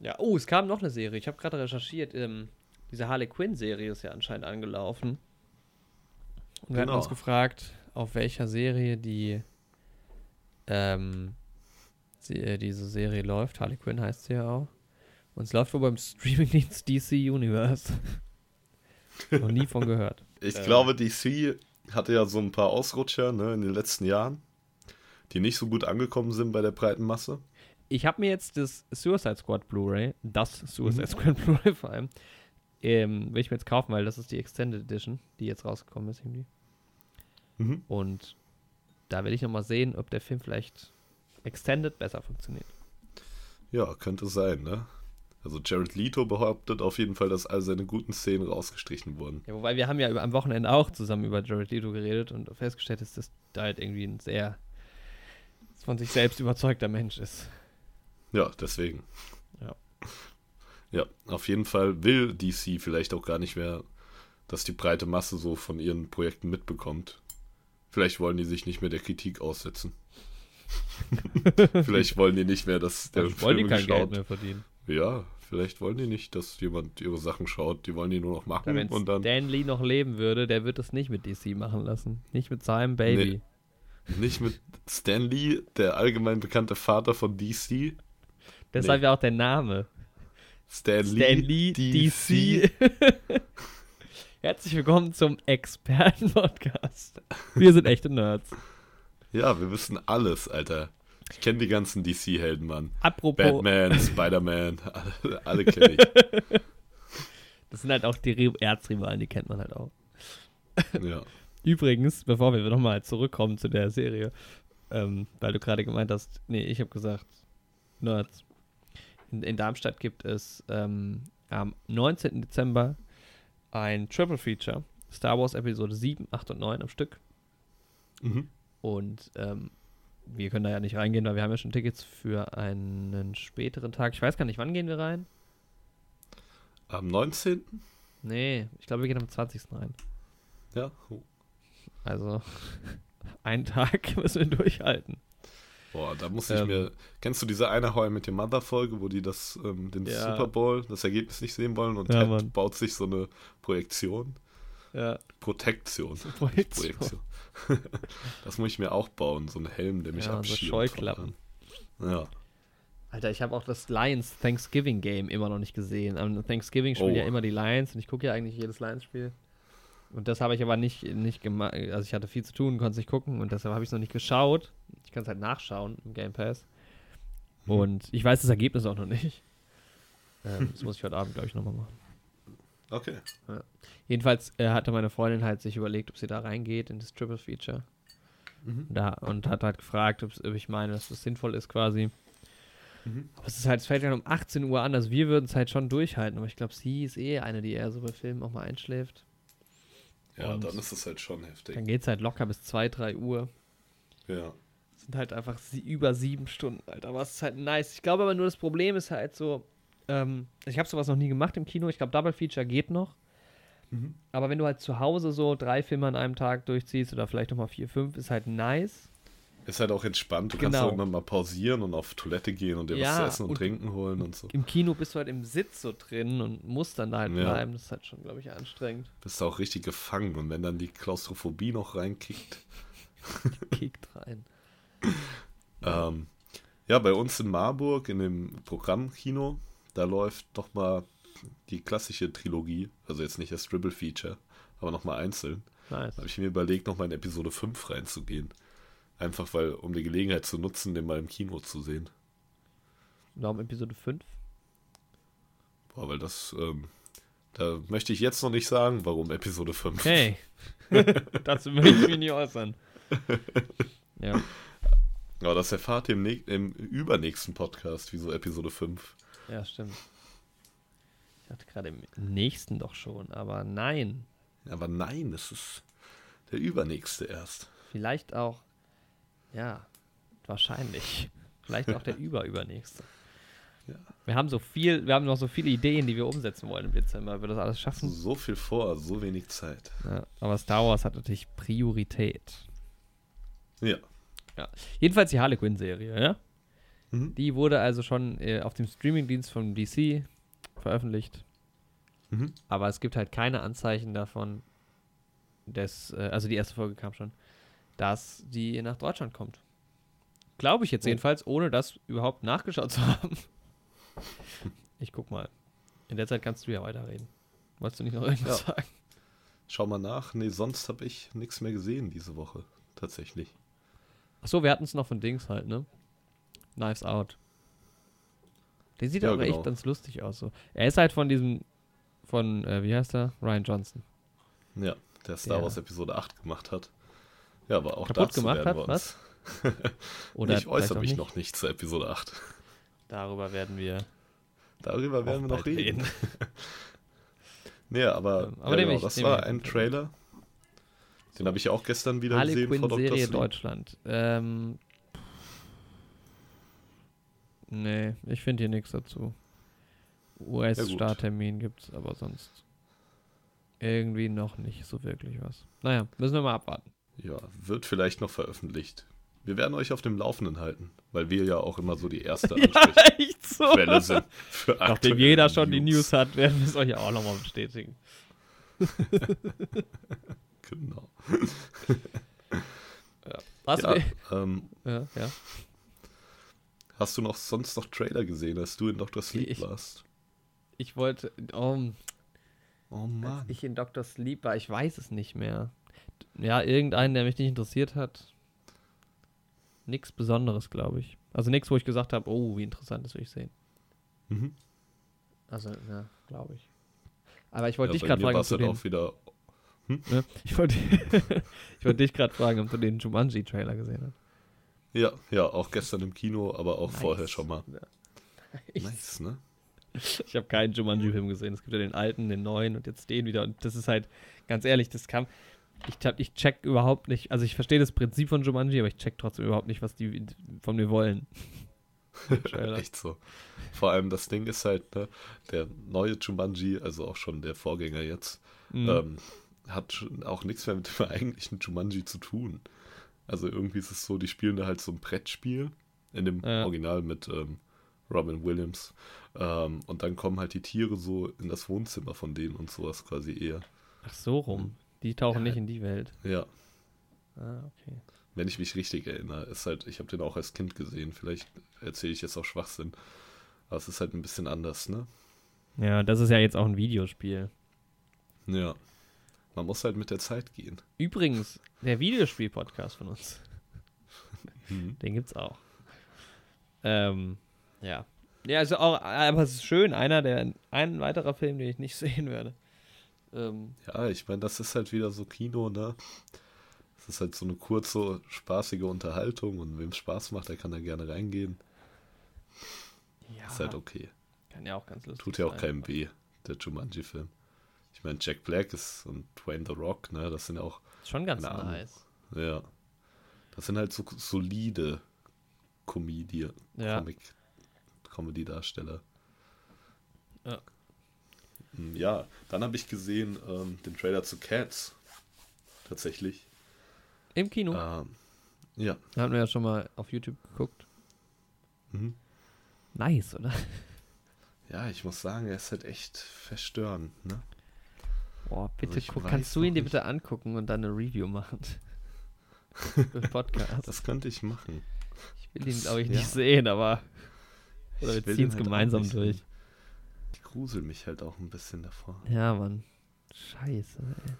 Ja, oh, es kam noch eine Serie. Ich habe gerade recherchiert. Ähm, diese Harley Quinn-Serie ist ja anscheinend angelaufen. Und wir hatten Genau. uns gefragt, auf welcher Serie die ähm, äh, diese Serie läuft. Harley Quinn heißt sie ja auch. Und es läuft wohl beim Streamingdienst DC Universe. Noch nie von gehört. Ich Ähm. glaube, DC hatte ja so ein paar Ausrutscher ne, in den letzten Jahren, die nicht so gut angekommen sind bei der breiten Masse. Ich habe mir jetzt das Suicide Squad Blu-ray, das Suicide Mhm. Squad Blu-ray vor allem, ähm, will ich mir jetzt kaufen, weil das ist die Extended Edition, die jetzt rausgekommen ist irgendwie. Mhm. Und da will ich nochmal sehen, ob der Film vielleicht Extended besser funktioniert. Ja, könnte sein, ne? Also Jared Leto behauptet auf jeden Fall, dass all seine guten Szenen rausgestrichen wurden. Ja, wobei wir haben ja über, am Wochenende auch zusammen über Jared Leto geredet und festgestellt, dass das da halt irgendwie ein sehr von sich selbst überzeugter Mensch ist. Ja, deswegen. Ja. Ja, auf jeden Fall will DC vielleicht auch gar nicht mehr, dass die breite Masse so von ihren Projekten mitbekommt. Vielleicht wollen die sich nicht mehr der Kritik aussetzen. vielleicht wollen die nicht mehr, dass der Dann wollen die Film kein geschaut Geld mehr verdienen. Ja, vielleicht wollen die nicht, dass jemand ihre Sachen schaut. Die wollen die nur noch machen Wenn und dann Stan Lee noch leben würde, der wird das nicht mit DC machen lassen. Nicht mit seinem Baby. nicht mit Stan Lee, der allgemein bekannte Vater von DC. Deshalb Nee. ja auch der Name. Stan, Stan Lee, DC. Herzlich willkommen zum Experten-Podcast. Wir sind echte Nerds. Ja, wir wissen alles, Alter. Ich kenne die ganzen DC-Helden, Mann. Apropos, Batman, Spider-Man, alle, alle kenne ich. das sind halt auch die Ri- Erzrivalen, die kennt man halt auch. Ja. Übrigens, bevor wir nochmal zurückkommen zu der Serie, ähm, weil du gerade gemeint hast, nee, ich habe gesagt, Nerds. In, in Darmstadt gibt es ähm, am 19. Dezember ein Triple Feature. Star Wars Episode 7, 8 und 9 am Stück. Mhm. Und ähm, wir können da ja nicht reingehen, weil wir haben ja schon Tickets für einen späteren Tag. Ich weiß gar nicht, wann gehen wir rein? Am 19. Nee, ich glaube, wir gehen am 20. rein. Ja. Oh. Also einen Tag müssen wir durchhalten. Boah, da muss ich Ähm. mir. Kennst du diese eine How I Met Your Mother Folge, wo die das, ähm, den Ja. Super Bowl, das Ergebnis nicht sehen wollen und Ja, baut sich so eine Projektion? Ja, Protektion. Projektion. Projektion. das muss ich mir auch bauen, so ein Helm, der mich Ja, so abschirmt. Scheuklappen. Ja. Alter, ich habe auch das Lions Thanksgiving Game immer noch nicht gesehen. Am Thanksgiving spielen Oh. ja immer die Lions und ich gucke ja eigentlich jedes Lions-Spiel. Und das habe ich aber nicht, nicht gemacht. Also ich hatte viel zu tun, konnte es nicht gucken und deshalb habe ich es noch nicht geschaut. Ich kann es halt nachschauen im Game Pass. Mhm. Und ich weiß das Ergebnis auch noch nicht. Ähm, das muss ich heute Abend, glaube ich, nochmal machen. Okay. Jedenfalls äh, hatte meine Freundin halt sich überlegt, ob sie da reingeht in das Triple Feature. Mhm. Da, und hat halt gefragt, ob ich meine, dass das sinnvoll ist quasi. Mhm. Aber es ist halt, es fällt ja um 18 Uhr an, also wir würden es halt schon durchhalten, aber ich glaube, sie ist eh eine, die eher so bei Filmen auch mal einschläft. Ja, Und dann ist es halt schon heftig. Dann geht es halt locker bis 2, 3 Uhr. Ja. Das sind halt einfach sie über sieben Stunden, Alter. Aber es ist halt nice. Ich glaube aber nur, das Problem ist halt so, ähm, ich habe sowas noch nie gemacht im Kino. Ich glaube, Double Feature geht noch. Mhm. Aber wenn du halt zu Hause so drei Filme an einem Tag durchziehst oder vielleicht nochmal vier, fünf, ist halt nice. Ist halt auch entspannt. Du kannst Genau. irgendwann mal pausieren und auf Toilette gehen und dir Ja, was zu essen und, und- trinken holen und so. Im Kino bist du halt im Sitz so drin und musst dann da halt Ja. bleiben. Das ist halt schon, glaube ich, anstrengend. Bist du auch richtig gefangen und wenn dann die Klaustrophobie noch reinkickt. Kickt rein. Ähm, Ja, bei uns in Marburg in dem Programmkino, da läuft doch mal die klassische Trilogie, also jetzt nicht das Dribble Feature, aber nochmal einzeln. Nice. Da habe ich mir überlegt, nochmal in Episode 5 reinzugehen. Einfach weil, um die Gelegenheit zu nutzen, den mal im Kino zu sehen. Warum Episode 5? Boah, weil das, ähm, da möchte ich jetzt noch nicht sagen, warum Episode 5. Hey, dazu möchte ich mich nicht äußern. Ja, Aber das erfahrt ihr im, im übernächsten Podcast, wieso Episode 5. ja, stimmt. Ich dachte gerade im nächsten doch schon, aber nein. Aber nein, es ist der übernächste erst. Vielleicht auch, ja, wahrscheinlich. Vielleicht auch der überübernächste. Ja. Wir haben so viel, wir haben noch so viele Ideen, die wir umsetzen wollen im Dezember. Wir das alles schaffen. So viel vor, so wenig Zeit. Ja, aber Star Wars hat natürlich Priorität. Ja. Jedenfalls die Harlequin-Serie, ja? Mhm. Die wurde also schon äh, auf dem Streamingdienst von DC veröffentlicht. Mhm. Aber es gibt halt keine Anzeichen davon, dass, äh, also die erste Folge kam schon, dass die nach Deutschland kommt. Glaube ich jetzt Oh. jedenfalls, ohne das überhaupt nachgeschaut zu haben. Ich guck mal. In der Zeit kannst du ja weiterreden. Wolltest du nicht noch irgendwas Ja. sagen? Schau mal nach. Nee, sonst habe ich nichts mehr gesehen diese Woche. Tatsächlich. Achso, wir hatten es noch von Dings halt, ne? Knives Out. Der sieht Ja, aber genau. echt ganz lustig aus. So. Er ist halt von diesem, von, äh, wie heißt er? Ryan Johnson. Ja, der Star Ja. Wars Episode 8 gemacht hat. Ja, aber auch Kaputt dazu gemacht werden hat, wir was? uns. Oder ich äußere mich nicht. noch nicht zu Episode 8. Darüber werden wir Darüber werden wir noch bald reden. Nee, aber, Ähm, aber ja, genau, ich- das war ein Trailer. Den habe ich auch gestern wieder gesehen vor Dr. Harlequin-Serie Sleep. Deutschland. Ähm, nee, ich finde hier nichts dazu. US-Starttermin gibt's, aber sonst irgendwie noch nicht so wirklich was. Naja, müssen wir mal abwarten. Ja, wird vielleicht noch veröffentlicht. Wir werden euch auf dem Laufenden halten, weil wir ja auch immer so die erste echt so. Ansprechquelle sind. Für Nachdem jeder schon die News hat, werden wir es euch auch nochmal bestätigen. Genau. Ja, du, ähm, ja, ja. Hast du noch sonst noch Trailer gesehen, als du in Dr. Sleep Ich- warst? Ich wollte, oh, Oh als Mann. ich in Dr. Sleep war, ich weiß es nicht mehr. Ja, irgendeinen, der mich nicht interessiert hat. Nichts Besonderes, glaube ich. Also nichts, wo ich gesagt habe, oh, wie interessant, das will ich sehen. Mhm. Also, ja, glaube ich. Aber ich wollte Ja, dich gerade fragen, ob war's du halt den, auch wieder. ne? ich wollte, ich wollte dich gerade fragen, ob du den Jumanji-Trailer gesehen hast. Ja, ja, auch gestern im Kino, aber auch Nice. vorher schon mal. Ich, Nice, ne? ich habe keinen Jumanji-Film gesehen. Es gibt ja den alten, den neuen und jetzt den wieder. Und das ist halt, ganz ehrlich, das kam. Ich, ich check überhaupt nicht, also ich verstehe das Prinzip von Jumanji, aber ich check trotzdem überhaupt nicht, was die von mir wollen. Echt so. Vor allem das Ding ist halt, ne, der neue Jumanji, also auch schon der Vorgänger jetzt, Mhm. ähm, hat schon auch nichts mehr mit dem eigentlichen Jumanji zu tun. Also irgendwie ist es so, die spielen da halt so ein Brettspiel in dem Ja. Original mit ähm, Robin Williams. Ähm, und dann kommen halt die Tiere so in das Wohnzimmer von denen und sowas quasi eher. Ach so rum. Die tauchen Ja. nicht in die Welt. Ja, Ah, okay. wenn ich mich richtig erinnere, ist halt, ich habe den auch als Kind gesehen, vielleicht erzähle ich jetzt auch Schwachsinn. Aber es ist halt ein bisschen anders, ne? Ja, das ist ja jetzt auch ein Videospiel. Ja. Man muss halt mit der Zeit gehen. Übrigens, der Videospiel-Podcast von uns, Mhm. den gibt's auch. Ähm, ja. Ja, also auch, aber es ist schön, einer der, ein weiterer Film, den ich nicht sehen werde. Ähm, Ja, ich meine, das ist halt wieder so Kino, ne? Es ist halt so eine kurze, spaßige Unterhaltung und wem Spaß macht, der kann da gerne reingehen. ja, Ist halt okay. kann ja auch ganz lustig Tut ja auch sein. keinem weh, der Jumanji-Film. Ich meine, Jack Black ist und Dwayne The Rock, ne? Das sind ja auch, Ist schon ganz Keine Ahnung. nice. ja. Das sind halt so solide Comedy, Ja. Comic, Comedy-Darsteller. Ja. Hm, Ja, dann habe ich gesehen ähm, den Trailer zu Cats. Tatsächlich. Im Kino. Ähm, ja. Da hatten wir ja schon mal auf YouTube geguckt. Mhm. Nice, oder? Ja, ich muss sagen, er ist halt echt verstörend, ne? Boah, bitte ich guck, kannst du ihn dir bitte angucken und dann eine Review machen? Podcast. Das könnte ich machen. Ich will ihn, glaube ich, Ja. nicht sehen, aber. Oder wir ziehen es halt gemeinsam durch. sehen. Ich grusel mich halt auch ein bisschen davor. Ja, Mann. Scheiße, ey.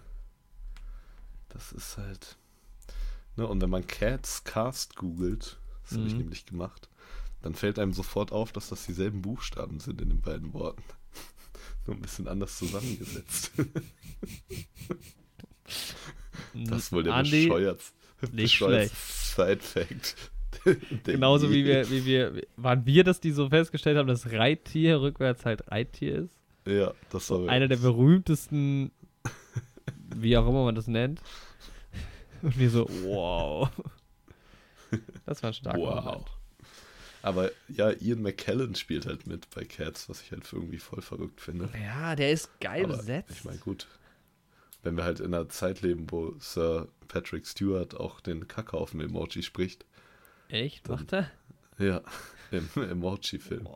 Das ist halt. Ne, und wenn man Cats Cast googelt, das habe ich Mhm. nämlich gemacht, dann fällt einem sofort auf, dass das dieselben Buchstaben sind in den beiden Worten. Nur ein bisschen anders zusammengesetzt. Das ist wohl der Andi, bescheuert, nicht bescheuert. Side-Fact. Genauso wie wir, wie wir, waren wir das, die so festgestellt haben, dass Reittier rückwärts halt Reittier ist. Ja, das war Einer der berühmtesten, wie auch immer man das nennt. Und wir so, wow. Das war ein starker Wow. Moment. Aber ja, Ian McKellen spielt halt mit bei Cats, was ich halt irgendwie voll verrückt finde. Ja, der ist geil Aber besetzt. Ich meine, gut. Wenn wir halt in einer Zeit leben, wo Sir Patrick Stewart auch den Kackhaufen-Emoji spricht. Echt? Macht er? Ja, im Emoji-Film.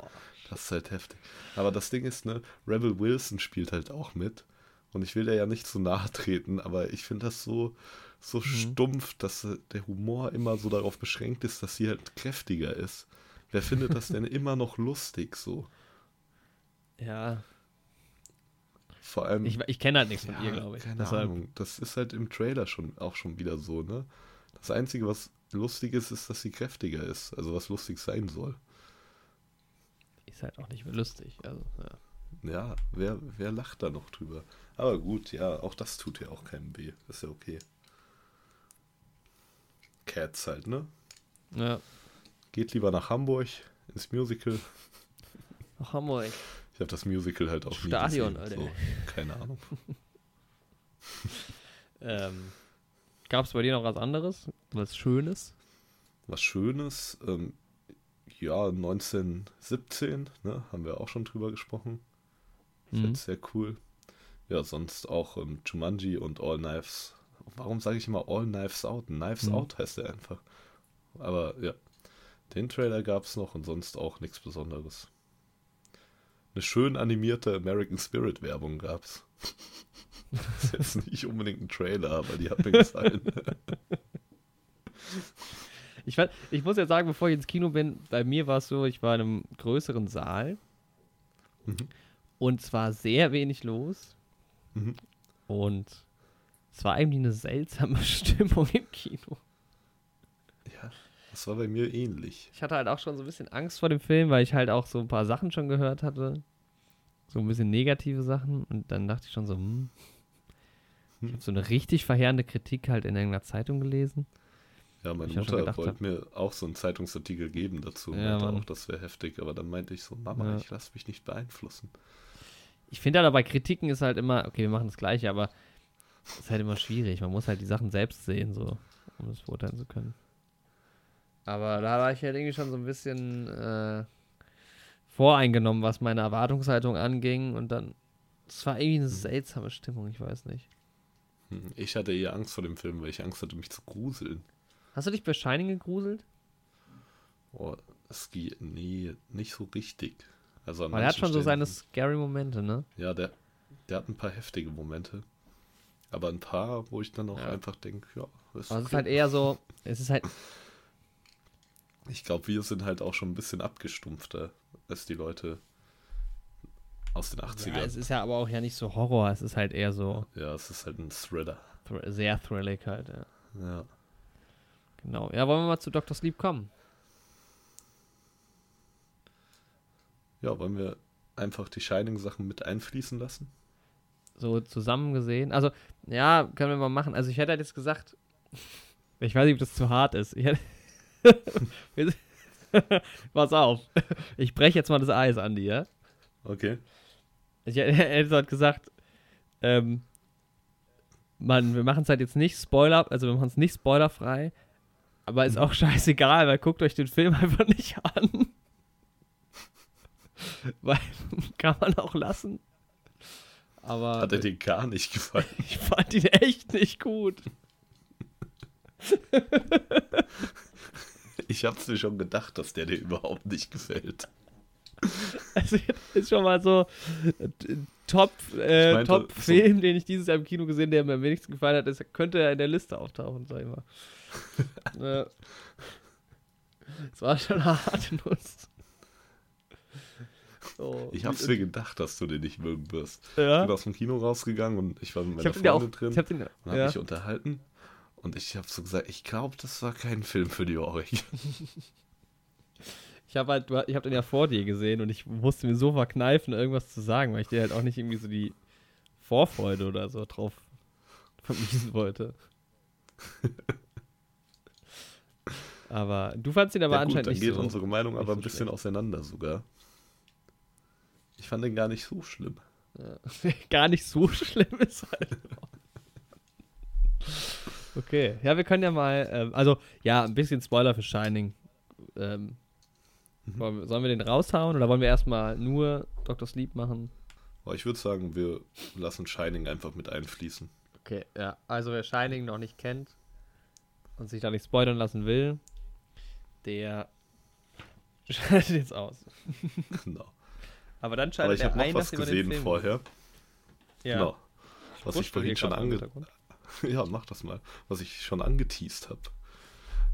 Das ist halt heftig. Aber das Ding ist, ne, Rebel Wilson spielt halt auch mit. Und ich will der ja nicht zu nahe treten, aber ich finde das so, so stumpf, dass der Humor immer so darauf beschränkt ist, dass sie halt kräftiger ist. Wer findet das denn immer noch lustig so? Ja, Vor allem. ich, ich kenne halt nichts von Ja, ihr, glaube ich. Keine Deshalb, Ahnung. Das ist halt im Trailer schon auch schon wieder so, ne? Das Einzige, was lustig ist, ist, dass sie kräftiger ist. Also was lustig sein soll. ist halt auch nicht mehr lustig. Also, ja. Ja, wer, wer lacht da noch drüber? Aber gut, ja, auch das tut ja auch keinem weh. Ist ja okay. Cats halt, ne? ja. Geht lieber nach Hamburg ins Musical. Ach, Hamburg. Ich habe das Musical halt auch Stadion, nie Alter. gesehen. So, keine Ahnung. Ähm, Gab es bei dir noch was anderes? Was Schönes? Was Schönes, ähm, ja, 1917, ne, haben wir auch schon drüber gesprochen. Ist Mhm. sehr cool. Ja, sonst auch ähm, Jumanji und All Knives. Warum sage ich immer All Knives Out? Knives Mhm. Out heißt der einfach. Aber ja, den Trailer gab es noch und sonst auch nichts Besonderes. Eine schön animierte American Spirit Werbung gab's. ist jetzt nicht unbedingt ein Trailer, aber die hat mir gefallen. Ich, fand, ich muss jetzt sagen, bevor ich ins Kino bin, bei mir war es so, ich war in einem größeren Saal Mhm. und zwar sehr wenig los Mhm. und es war irgendwie eine seltsame Stimmung im Kino. Das war bei mir ähnlich. Ich hatte halt auch schon so ein bisschen Angst vor dem Film, weil ich halt auch so ein paar Sachen schon gehört hatte. So ein bisschen negative Sachen und dann dachte ich schon so, hm. Ich habe so eine richtig verheerende Kritik halt in irgendeiner Zeitung gelesen. Ja, meine Mutter wollte mir auch so einen Zeitungsartikel geben dazu. Ja, auch, das wäre heftig, aber dann meinte ich so, Mama, Ja. ich lasse mich nicht beeinflussen. Ich finde halt bei Kritiken ist halt immer, okay, wir machen das Gleiche, aber es ist halt immer schwierig. Man muss halt die Sachen selbst sehen, so, um das beurteilen zu können. Aber da war ich halt irgendwie schon so ein bisschen äh, voreingenommen, was meine Erwartungshaltung anging und dann, es war irgendwie eine seltsame Stimmung, ich weiß nicht. Hm, Ich hatte eher Angst vor dem Film, weil ich Angst hatte, mich zu gruseln. Hast du dich bei Shining gegruselt? Oh, es geht, nee, nicht so richtig. Also an Weil er hat schon so Stellen- seine scary Momente, ne? Ja, der, der hat ein paar heftige Momente. Aber ein paar, wo ich dann auch Ja. einfach denke, ja, ist Aber es ist okay. halt eher so, es ist halt, Ich glaube, wir sind halt auch schon ein bisschen abgestumpfter als die Leute aus den 80ern. ja, es ist ja aber auch ja nicht so Horror, es ist halt eher so ja, es ist halt ein Thriller. thr sehr thrillig halt, ja. Ja. Genau. Ja, wollen wir mal zu Dr. Sleep kommen? Ja, wollen wir einfach die Shining-Sachen mit einfließen lassen? So zusammen gesehen. Also, ja, können wir mal machen. Also, ich hätte halt jetzt gesagt, ich weiß nicht, ob das zu hart ist. Ich hätte Pass auf. Ich breche jetzt mal das Eis an dir. ja? Okay. Ich hätte halt gesagt, ähm, Mann, wir machen es halt jetzt nicht Spoiler, also wir machen es nicht spoilerfrei, aber ist auch scheißegal, weil guckt euch den Film einfach nicht an. weil kann man auch lassen. Aber Hat er dir gar nicht gefallen? ich fand ihn echt nicht gut. Ich hab's mir schon gedacht, dass der dir überhaupt nicht gefällt. Also ist schon mal so äh, Top, äh, Ich meinte, Top so- den ich dieses Jahr im Kino gesehen, der mir am wenigsten gefallen hat, ist, könnte er in der Liste auftauchen, sag ich mal. ja. Es war schon eine harte Nuss. Oh, ich hab's mir gedacht, dass du den nicht mögen wirst. Ja? Ich bin aus dem Kino rausgegangen und ich war mit meiner Freundin drin ich hab den, und hab ja. mich unterhalten. Und ich habe so gesagt, ich glaube, das war kein Film für die Ohren. Ich habe halt, ich habe den ja vor dir gesehen und ich musste mir so verkneifen, irgendwas zu sagen, weil ich dir halt auch nicht irgendwie so die Vorfreude oder so drauf vermiesen wollte. aber du fandst ihn aber ja, gut, anscheinend dann nicht geht so. unsere Meinung aber so ein bisschen schlecht. auseinander sogar. Ich fand den gar nicht so schlimm. Ja. Gar nicht so schlimm ist halt. Okay, ja, wir können ja mal, ähm, also ja, ein bisschen Spoiler für Shining. Ähm, Mhm. Sollen wir den raushauen oder wollen wir erstmal nur Dr. Sleep machen? Aber ich würde sagen, wir lassen Shining einfach mit einfließen. Okay, ja. Also wer Shining noch nicht kennt und sich da nicht spoilern lassen will, der schaltet jetzt aus. Genau. Aber dann Aber schaltet ich habe er noch ein, was gesehen vorher. Ja. Genau. Was ich vorhin schon ange. Ja, mach das mal. Was ich schon angeteased habe.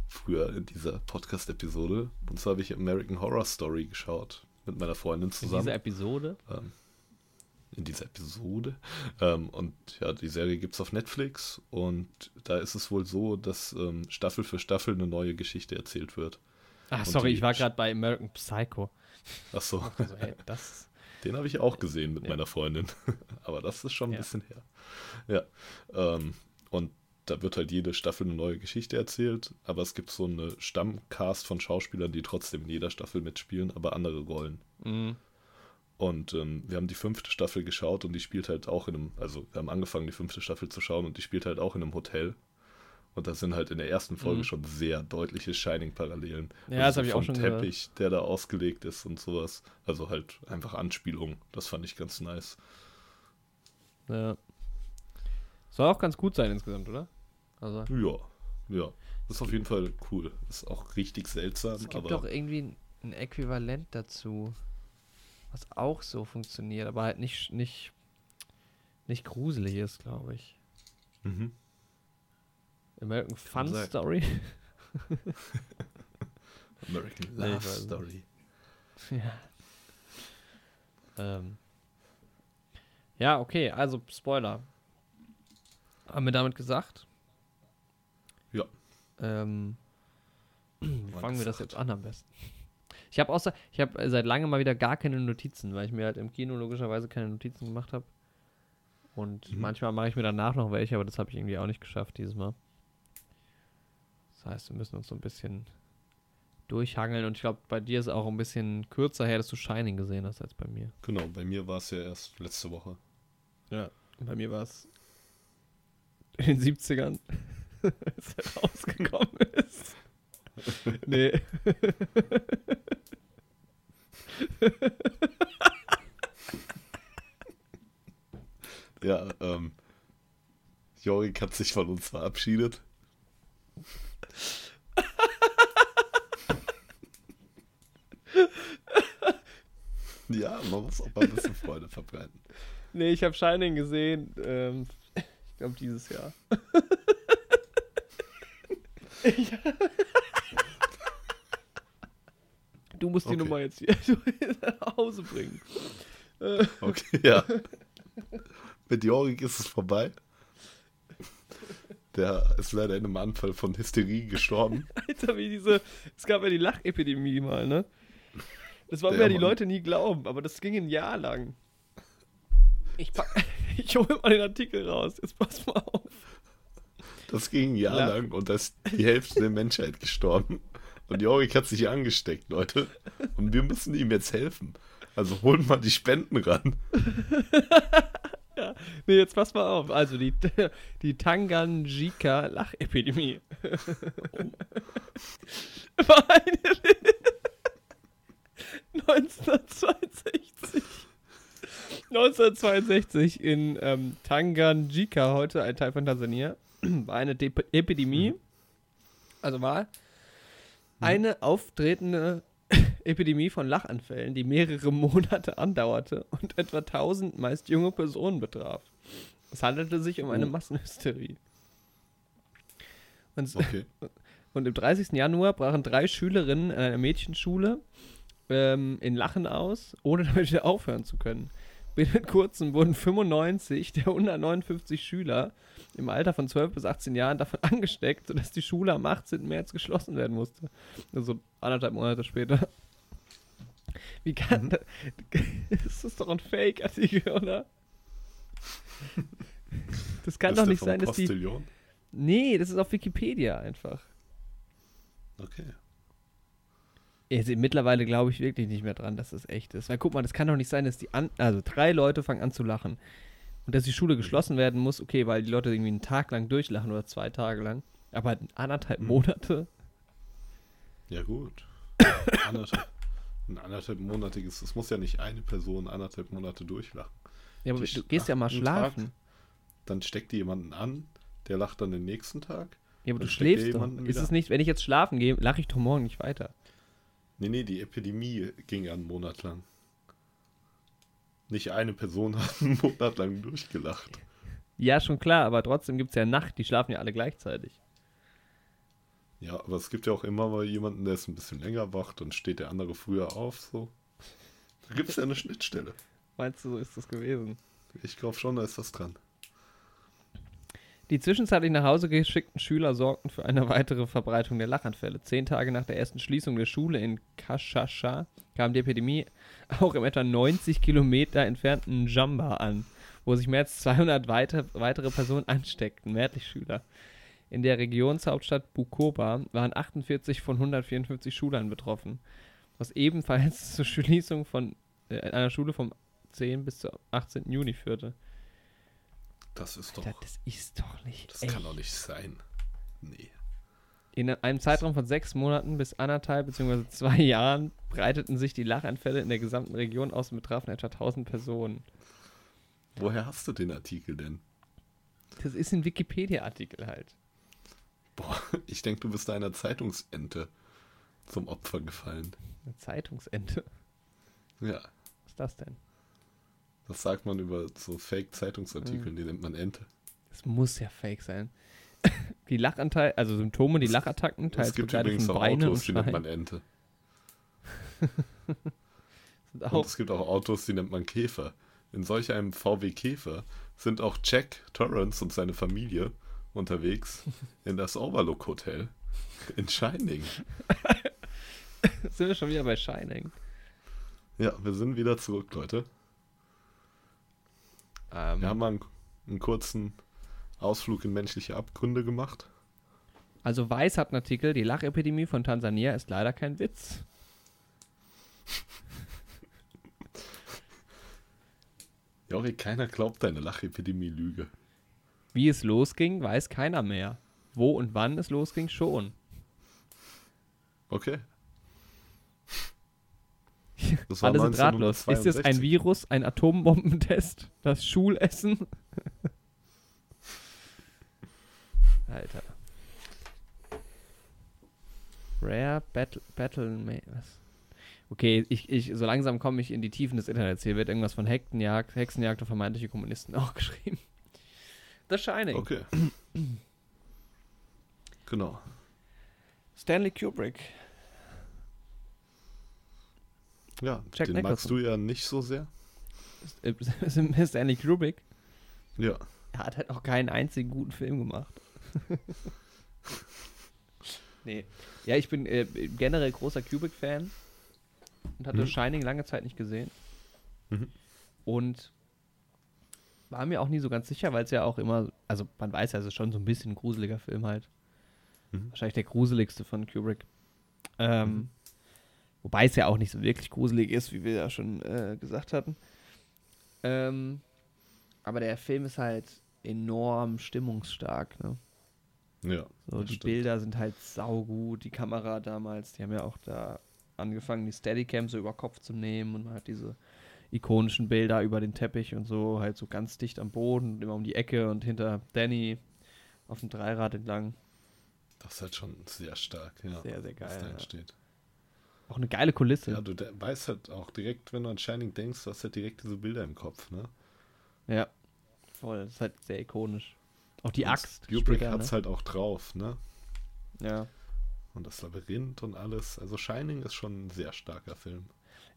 Früher in dieser Podcast-Episode. Und zwar habe ich American Horror Story geschaut. Mit meiner Freundin In zusammen. dieser Episode. ähm, in dieser Episode. Ähm, und ja, die Serie gibt es auf Netflix. Und da ist es wohl so, dass ähm, Staffel für Staffel eine neue Geschichte erzählt wird. Ach, Und sorry, ich war gerade bei American Psycho. Achso, Also, hey, das. Den habe ich auch gesehen mit Ja. meiner Freundin. Aber das ist schon ein Ja. bisschen her. Ja. Ähm, und da wird halt jede Staffel eine neue Geschichte erzählt, aber es gibt so eine Stammcast von Schauspielern, die trotzdem in jeder Staffel mitspielen, aber andere Rollen. Mhm. Und ähm, wir haben die fünfte Staffel geschaut und die spielt halt auch in einem, also wir haben angefangen, die fünfte Staffel zu schauen und die spielt halt auch in einem Hotel. Und da sind halt in der ersten Folge Mhm. schon sehr deutliche Shining-Parallelen. Ja, das Also hab ich auch vom schon gehört. Teppich, der da ausgelegt ist und sowas. Also halt einfach Anspielungen. Das fand ich ganz nice. Ja. Soll auch ganz gut sein insgesamt, oder? Also. Ja, ja. Das ist auf jeden Fall cool. Ist auch richtig seltsam, Es gibt aber doch irgendwie ein- ein Äquivalent dazu, was auch so funktioniert, aber halt nicht, nicht, nicht gruselig ist, glaube ich. mhm. American Fun sein. Story. American Love. Story. ja. Ähm. Ja, okay, also Spoiler. Haben wir damit gesagt? Ja. Ähm, wie fangen wir das jetzt an am besten? Ich habe außer, ich habe seit langem mal wieder gar keine Notizen, weil ich mir halt im Kino logischerweise keine Notizen gemacht habe. Und Mhm. manchmal mache ich mir danach noch welche, aber das habe ich irgendwie auch nicht geschafft dieses Mal. Das heißt, wir müssen uns so ein bisschen durchhangeln und ich glaube, bei dir ist auch ein bisschen kürzer her, dass du Shining gesehen hast als bei mir. Genau, bei mir war es ja erst letzte Woche. Ja. Bei mir war es in den 70ern, als er rausgekommen ist. nee. Ja, ähm. Jorik hat sich von uns verabschiedet. Ja, man muss auch mal ein bisschen Freude verbreiten. Nee, ich habe Shining gesehen, ähm, ich glaube dieses Jahr. ich, du musst die Okay. Nummer jetzt hier nach Hause bringen. Okay, ja. Mit Jorik ist es vorbei. Der ist leider in einem Anfall von Hysterie gestorben. Alter, wie diese. Es gab ja die Lachepidemie mal, ne? Das wollen mir ja die. Leute nie glauben, aber das ging ein Jahr lang. Ich. Ich hole mal den Artikel raus. Jetzt pass mal auf. Das ging ein Jahr Ja. lang und da ist die Hälfte der Menschheit gestorben. Und Jorik hat sich angesteckt, Leute. Und wir müssen ihm jetzt helfen. Also holen mal die Spenden ran. Nee, jetzt pass mal auf. Also die, die Tanganjika Lachepidemie. War eine 1962. 1962 in ähm, Tanganjika, heute ein Teil von Tansania, war eine Dep Epidemie. Also war eine auftretende Epidemie von Lachanfällen, die mehrere Monate andauerte und etwa 1000 meist junge Personen betraf. Es handelte sich um eine Oh. Massenhysterie. Und Okay. Und im 30. Januar brachen drei Schülerinnen in einer Mädchenschule ähm, in Lachen aus, ohne damit wieder aufhören zu können. Binnen kurzem wurden 95 der 159 Schüler im Alter von 12 bis 18 Jahren davon angesteckt, sodass die Schule am 18. März geschlossen werden musste. Also anderthalb Monate später. Wie kann Mhm. das? Das ist doch ein Fake-Artikel, oder? Das kann Ist doch nicht sein, dass die. Nee, das ist auf Wikipedia einfach. Okay. Also mittlerweile glaube ich wirklich nicht mehr dran, dass das echt ist. Weil guck mal, das kann doch nicht sein, dass die an, also drei Leute fangen an zu lachen. Und dass die Schule geschlossen werden muss, okay, weil die Leute irgendwie einen Tag lang durchlachen oder zwei Tage lang. Aber anderthalb Mhm. Monate. Ja, gut. anderthalb, ein anderthalb monatiges, es muss ja nicht eine Person anderthalb Monate durchlachen. Ja, aber Die du gehst ja mal schlafen. Dann steckt die jemanden an, der lacht dann den nächsten Tag. Ja, aber du schläfst doch. Ist wieder es nicht, wenn ich jetzt schlafen gehe, lache ich doch morgen nicht weiter. Nee, nee, die Epidemie ging ja einen Monat lang. Nicht eine Person hat einen Monat lang durchgelacht. Ja, schon klar, aber trotzdem gibt es ja Nacht, die schlafen ja alle gleichzeitig. Ja, aber es gibt ja auch immer mal jemanden, der ist ein bisschen länger wach, dann steht der andere früher auf, so. Da gibt es ja eine Schnittstelle. Meinst du, so ist das gewesen? Ich glaube schon, da ist was dran. Die zwischenzeitlich nach Hause geschickten Schüler sorgten für eine weitere Verbreitung der Lachanfälle. Zehn Tage nach der ersten Schließung der Schule in Kashasha kam die Epidemie auch im etwa 90 Kilometer entfernten Jamba an, wo sich mehr als 200 weite, weitere Personen ansteckten, mehrheitlich Schüler. In der Regionshauptstadt Bukoba waren 48 von 154 Schülern betroffen, was ebenfalls zur Schließung von äh, einer Schule vom 10 bis zum 18. Juni führte. Das ist doch. Das, das ist doch nicht Das echt. kann doch nicht sein. Nee. In einem Zeitraum von sechs Monaten bis anderthalb bzw. zwei Jahren breiteten sich die Lachanfälle in der gesamten Region aus und betrafen etwa 1000 Personen. Woher hast du den Artikel denn? Das ist ein Wikipedia-Artikel halt. Boah, ich denke, du bist einer Zeitungsente zum Opfer gefallen. Eine Zeitungsente. Ja, Was ist das denn? Das sagt man über so Fake-Zeitungsartikel, die nennt man Ente. Das muss ja fake sein. Die Lachanteil, also Symptome, die Lachattacken, teils es gibt übrigens auch und Autos, die nennt man. Ente. Und auch, es gibt auch Autos, die nennt man Käfer. In solch einem VW Käfer sind auch Jack Torrance und seine Familie unterwegs in das Overlook Hotel in Shining. sind wir schon wieder bei Shining. Ja, wir sind wieder zurück, Leute. Ähm, Wir haben mal einen, einen kurzen Ausflug in menschliche Abgründe gemacht. Also Weiß hat einen Artikel, die Lachepidemie von Tansania ist leider kein Witz. Jori, keiner glaubt deine Lachepidemie-Lüge. Wie es losging, weiß keiner mehr. Wo und wann es losging, schon. Okay. Das Alle sind ratlos. Ist es ein 1962. Virus, ein Atombombentest, das Schulessen? Alter. Rare Battle, Battle was? Okay, ich, ich, so langsam komme ich in die Tiefen des Internets. Hier wird irgendwas von Hexenjagd, Hexenjagd und vermeintliche Kommunisten auch geschrieben. The Shining. Okay. genau. Stanley Kubrick. Ja, Jack den magst Nicholson. du ja nicht so sehr. Äh, Stanley Kubrick. Ja. Er hat halt auch keinen einzigen guten Film gemacht. nee. Ja, ich bin äh, generell großer Kubrick-Fan und hatte Mhm. Shining lange Zeit nicht gesehen. Mhm. Und war mir auch nie so ganz sicher, weil es ja auch immer, also man weiß ja, es ist schon so ein bisschen ein gruseliger Film halt. Mhm. Wahrscheinlich der gruseligste von Kubrick. Ähm, Mhm. Wobei es ja auch nicht so wirklich gruselig ist, wie wir ja schon äh, gesagt hatten. Ähm, aber der Film ist halt enorm stimmungsstark. Ne? Ja. So, die stimmt. Bilder sind halt saugut. Die Kamera damals, die haben ja auch da angefangen, die Steadicam so über Kopf zu nehmen und man hat diese ikonischen Bilder über den Teppich und so, halt so ganz dicht am Boden, immer um die Ecke und hinter Danny auf dem Dreirad entlang. Das ist halt schon sehr stark, ja. Sehr, sehr was geil, da ja. Auch eine geile Kulisse. Ja, du weißt halt auch direkt, wenn du an Shining denkst, du hast halt direkt diese Bilder im Kopf, ne? Ja, voll. Das ist halt sehr ikonisch. Auch die Und Axt. Kubrick hat's ne? halt auch drauf, ne? Ja. Und das Labyrinth und alles. Also Shining ist schon ein sehr starker Film.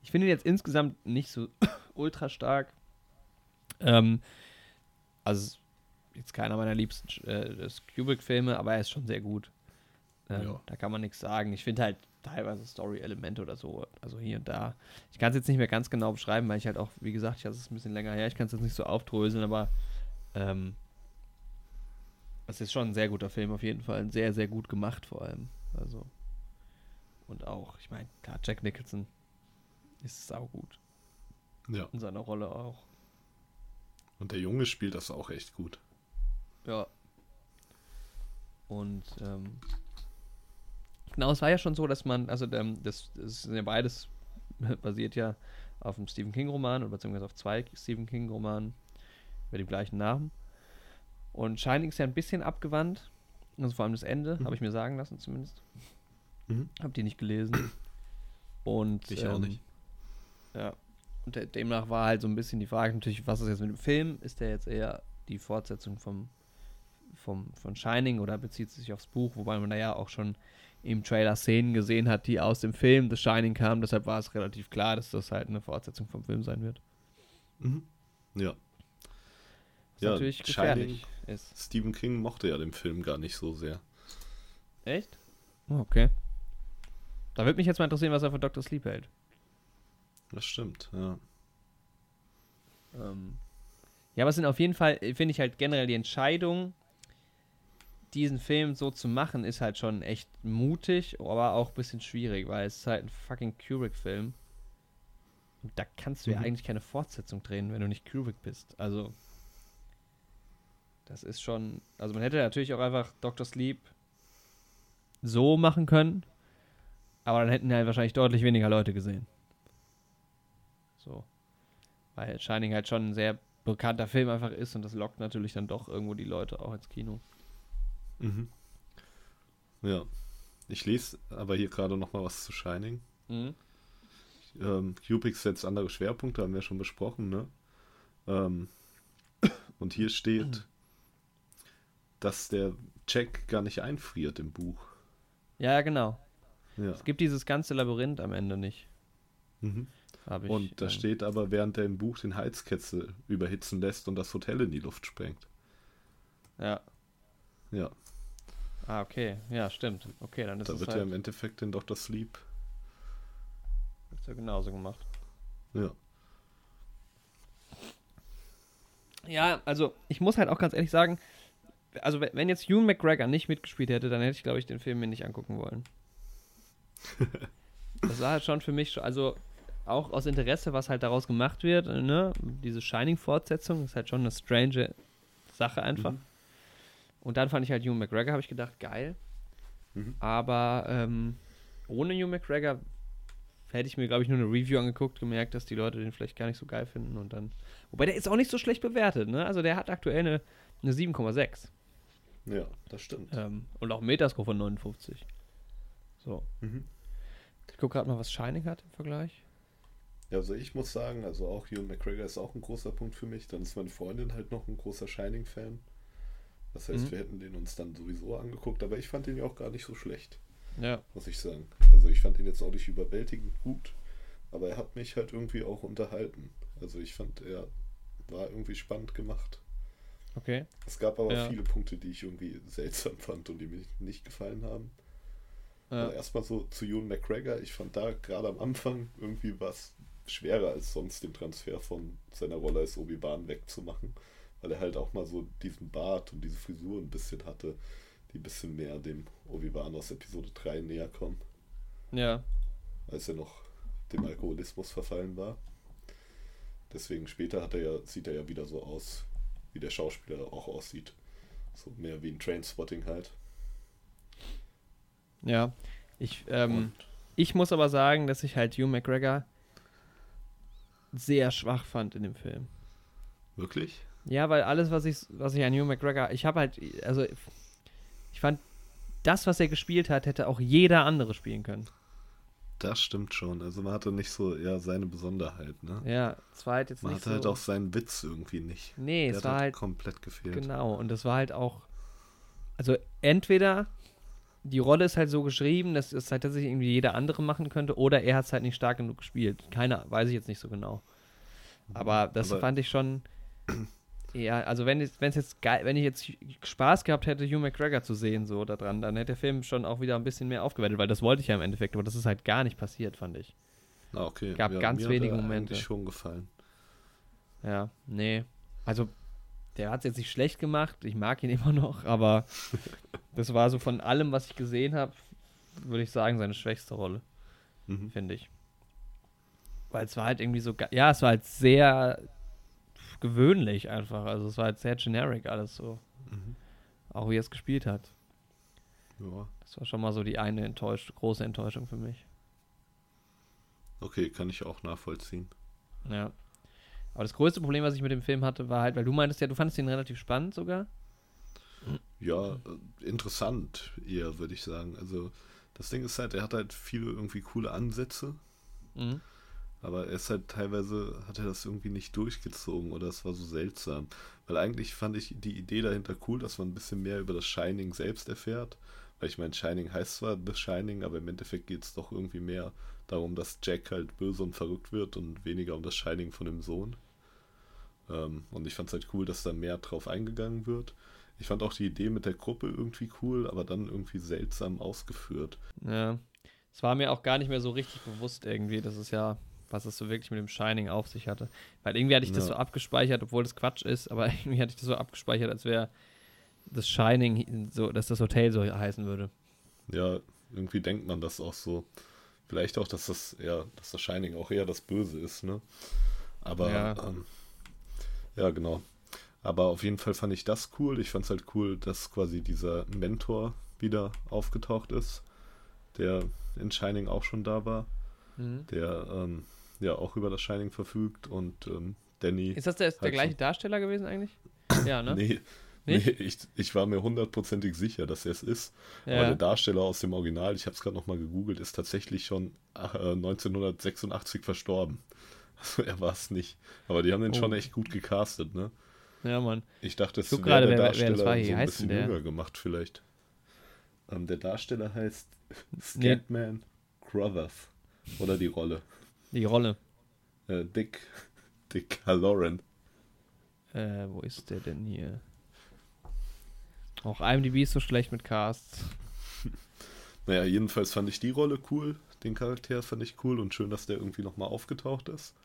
Ich finde ihn jetzt insgesamt nicht so ultra stark. Ähm, also jetzt keiner meiner liebsten äh, Kubrick-Filme, aber er ist schon sehr gut. Ähm, Ja. Da kann man nichts sagen. Ich finde halt teilweise Story-Elemente oder so, also hier und da. Ich kann es jetzt nicht mehr ganz genau beschreiben, weil ich halt auch, wie gesagt, ich hatte es ein bisschen länger her, ich kann es jetzt nicht so aufdröseln, aber ähm, es ist schon ein sehr guter Film auf jeden Fall. Sehr, sehr gut gemacht vor allem. Also. Und auch, ich meine, klar, Jack Nicholson ist saugut. Ja. In seiner Rolle auch. Und der Junge spielt das auch echt gut. Ja. Und ähm, genau, es war ja schon so, dass man, also ähm, das, das ist ja beides basiert ja auf einem Stephen King-Roman oder beziehungsweise auf zwei Stephen King-Romanen mit dem gleichen Namen. Und Shining ist ja ein bisschen abgewandt. Also vor allem das Ende, Mhm. habe ich mir sagen lassen zumindest. Mhm. Hab die nicht gelesen. Und Ich auch ähm, nicht. Ja. Und de demnach war halt so ein bisschen die Frage natürlich, was ist jetzt mit dem Film? Ist der jetzt eher die Fortsetzung vom, vom, von Shining oder bezieht es sich aufs Buch? Wobei man da ja auch schon im Trailer Szenen gesehen hat, die aus dem Film The Shining kamen. Deshalb war es relativ klar, dass das halt eine Fortsetzung vom Film sein wird. Mhm. Ja. Was Ja, natürlich gefährlich ist. Stephen King mochte ja den Film gar nicht so sehr. Echt? Oh, okay. Da würde mich jetzt mal interessieren, was er von Dr. Sleep hält. Das stimmt, ja. Ähm, ja, aber es sind auf jeden Fall, finde ich halt generell die Entscheidung, diesen Film so zu machen, ist halt schon echt mutig, aber auch ein bisschen schwierig, weil es ist halt ein fucking Kubrick-Film. Und da kannst du ja Mhm. eigentlich keine Fortsetzung drehen, wenn du nicht Kubrick bist. Also, das ist schon, also man hätte natürlich auch einfach Dr. Sleep so machen können, aber dann hätten halt wahrscheinlich deutlich weniger Leute gesehen. So. Weil Shining halt schon ein sehr bekannter Film einfach ist und das lockt natürlich dann doch irgendwo die Leute auch ins Kino. Mhm. Ja. Ich lese aber hier gerade noch mal was zu Shining. Ähm, Kubrick setzt andere Schwerpunkte, haben wir schon besprochen, ne? Ähm, und hier steht, dass der Jack gar nicht einfriert im Buch. Ja, genau. Ja. Es gibt dieses ganze Labyrinth am Ende nicht. Mhm. Ich, Und da ähm, steht aber, während er im Buch den Heizkessel überhitzen lässt und das Hotel in die Luft sprengt. Ja. Ja, Ah, okay. Ja, stimmt. Okay, dann ist da es wird halt, ja im Endeffekt in Dr. Sleep. wird's ja genauso gemacht. Ja. Ja, also ich muss halt auch ganz ehrlich sagen, also wenn jetzt Ewan McGregor nicht mitgespielt hätte, dann hätte ich, glaube ich, den Film mir nicht angucken wollen. das war halt schon für mich, also auch aus Interesse, was halt daraus gemacht wird, ne? Diese Shining-Fortsetzung ist halt schon eine strange Sache einfach. Mhm. Und dann fand ich halt Ewan McGregor, habe ich gedacht, geil. Mhm. Aber ähm, ohne Ewan McGregor hätte ich mir, glaube ich, nur eine Review angeguckt, gemerkt, dass die Leute den vielleicht gar nicht so geil finden und dann. Wobei der ist auch nicht so schlecht bewertet, ne? Also der hat aktuell eine, eine 7,6. Ja, das stimmt. Ähm, und auch Metascore von 59. So. Mhm. Ich gucke gerade mal, was Shining hat im Vergleich. Ja, also ich muss sagen, also auch Ewan McGregor ist auch ein großer Punkt für mich. Dann ist meine Freundin halt noch ein großer Shining-Fan. Das heißt, Mhm. wir hätten den uns dann sowieso angeguckt, aber ich fand ihn ja auch gar nicht so schlecht, Ja. muss ich sagen. Also ich fand ihn jetzt auch nicht überwältigend gut, aber er hat mich halt irgendwie auch unterhalten. Also ich fand, er war irgendwie spannend gemacht. Okay. Es gab aber Ja. viele Punkte, die ich irgendwie seltsam fand und die mir nicht gefallen haben. Äh, erstmal so zu Ewan McGregor. Ich fand da gerade am Anfang irgendwie was schwerer als sonst den Transfer von seiner Rolle als Obi-Wan wegzumachen. Weil er halt auch mal so diesen Bart und diese Frisur ein bisschen hatte, die ein bisschen mehr dem Obi-Wan aus Episode 3 näher kommen, ja. als er noch dem Alkoholismus verfallen war. Deswegen später hat er ja, sieht er ja wieder so aus, wie der Schauspieler auch aussieht. So mehr wie ein Trainspotting halt. Ja. Ich, ähm, ich muss aber sagen, dass ich halt Ewan McGregor sehr schwach fand in dem Film. wirklich? Ja, weil alles, was ich, was ich an Ewan McGregor, ich habe halt, also ich fand, das, was er gespielt hat, hätte auch jeder andere spielen können. Das stimmt schon. Also man hatte nicht so ja seine Besonderheit, ne? Ja, es war halt jetzt Man nicht hatte so. halt auch seinen Witz irgendwie nicht. nee, Der es hat war halt komplett gefehlt. genau und das war halt auch, also entweder die Rolle ist halt so geschrieben, dass es halt tatsächlich irgendwie jeder andere machen könnte oder er hat es halt nicht stark genug gespielt. Keiner, weiß ich jetzt nicht so genau. Aber das Aber- fand ich schon. Ja, also wenn es jetzt geil, wenn ich jetzt Spaß gehabt hätte, Hugh McGregor zu sehen, so da dran, dann hätte der Film schon auch wieder ein bisschen mehr aufgewertet, weil das wollte ich ja im Endeffekt, aber das ist halt gar nicht passiert, fand ich. Ah, okay. Gab ganz mir hat wenige er Momente. schon gefallen. Ja, nee. Also, der hat es jetzt nicht schlecht gemacht, ich mag ihn immer noch, aber das war so von allem, was ich gesehen habe, würde ich sagen, seine schwächste Rolle, Mhm. finde ich. Weil es war halt irgendwie so, ja, es war halt sehr gewöhnlich einfach, also es war halt sehr generic alles so, Mhm. auch wie er es gespielt hat. Ja. Das war schon mal so die eine enttäuscht, große Enttäuschung für mich. Okay, kann ich auch nachvollziehen. Ja. Aber das größte Problem, was ich mit dem Film hatte, war halt, weil du meintest ja, du fandest ihn relativ spannend sogar. Ja, äh, interessant eher, würde ich sagen. Also, das Ding ist halt, er hat halt viele irgendwie coole Ansätze, Mhm. Aber er ist halt teilweise, hat er das irgendwie nicht durchgezogen oder es war so seltsam. Weil eigentlich fand ich die Idee dahinter cool, dass man ein bisschen mehr über das Shining selbst erfährt. Weil ich meine, Shining heißt zwar The Shining, aber im Endeffekt geht es doch irgendwie mehr darum, dass Jack halt böse und verrückt wird und weniger um das Shining von dem Sohn. Ähm, und ich fand es halt cool, dass da mehr drauf eingegangen wird. Ich fand auch die Idee mit der Gruppe irgendwie cool, aber dann irgendwie seltsam ausgeführt. Ja. Es war mir auch gar nicht mehr so richtig bewusst irgendwie, dass es ja, was es so wirklich mit dem Shining auf sich hatte. Weil irgendwie hatte ich das Ja. so abgespeichert, obwohl das Quatsch ist, aber irgendwie hatte ich das so abgespeichert, als wäre das Shining so, dass das Hotel so heißen würde. Ja, irgendwie denkt man das auch so. Vielleicht auch, dass das, ja, dass das Shining auch eher das Böse ist, ne? Aber, Ja. ähm, ja genau. Aber auf jeden Fall fand ich das cool. Ich fand es halt cool, dass quasi dieser Mentor wieder aufgetaucht ist, der in Shining auch schon da war, der ähm, ja auch über das Shining verfügt und ähm, Danny. Ist das der, der Halt gleiche schon. Darsteller gewesen eigentlich? Ja, ne? Nee, Nicht? nee ich, ich war mir hundertprozentig sicher, dass er es ist. Aber ja. der Darsteller aus dem Original, ich habe es gerade nochmal gegoogelt, ist tatsächlich schon äh, 1986 verstorben. Also er war es nicht. Aber die haben den Oh. schon echt gut gecastet, ne? ja, Mann. Ich dachte, es wäre der wer- wer Darsteller war. Wie so ein bisschen der? jünger gemacht vielleicht. Ähm, der Darsteller heißt Scatman Crothers. Oder die Rolle. Die Rolle. Äh, Dick, Dick Halloran. Äh, wo ist der denn hier? Auch IMDb ist so schlecht mit Casts. Naja, jedenfalls fand ich die Rolle cool. Den Charakter fand ich cool und schön, dass der irgendwie nochmal aufgetaucht ist.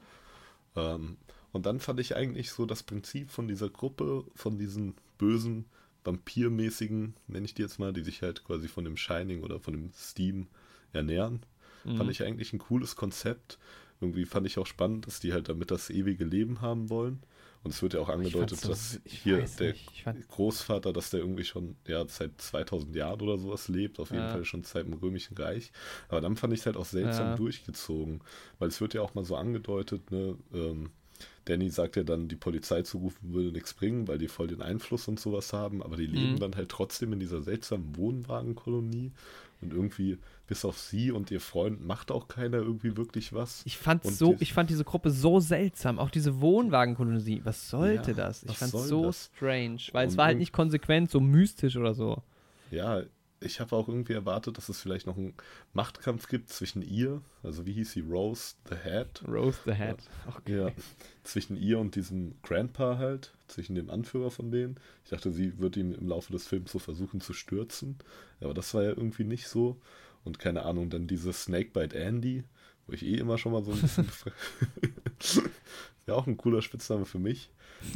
Ähm, und dann fand ich eigentlich so das Prinzip von dieser Gruppe, von diesen bösen, vampirmäßigen, nenne ich die jetzt mal, die sich halt quasi von dem Shining oder von dem Steam ernähren, Mhm. fand ich eigentlich ein cooles Konzept. Irgendwie fand ich auch spannend, dass die halt damit das ewige Leben haben wollen. Und es wird ja auch angedeutet, so- dass hier der fand- Großvater, dass der irgendwie schon ja, seit 2000 Jahren oder sowas lebt, auf jeden Ja. Fall schon seit dem Römischen Reich. Aber dann fand ich es halt auch seltsam Ja. durchgezogen, weil es wird ja auch mal so angedeutet, ne, ähm, Danny sagt ja dann, die Polizei zu rufen würde nichts bringen, weil die voll den Einfluss und sowas haben, aber die leben Mhm. dann halt trotzdem in dieser seltsamen Wohnwagenkolonie und irgendwie bis auf sie und ihr Freund macht auch keiner irgendwie wirklich was. Ich fand so, ich fand diese Gruppe so seltsam. Auch diese Wohnwagenkolonie. Was sollte Ja, das? Ich fand soll so das? strange, weil es Und war halt nicht konsequent, so mystisch oder so. Ja, ich habe auch irgendwie erwartet, dass es vielleicht noch einen Machtkampf gibt zwischen ihr, also wie hieß sie, Rose the Head, Rose the Head. Okay. ja, zwischen ihr und diesem Grandpa halt, zwischen dem Anführer von denen. Ich dachte, sie wird ihn im Laufe des Films so versuchen zu stürzen, aber das war ja irgendwie nicht so. Und keine Ahnung, dann diese Snakebite Andy, wo ich eh immer schon mal so ein bisschen. ja, auch ein cooler Spitzname für mich.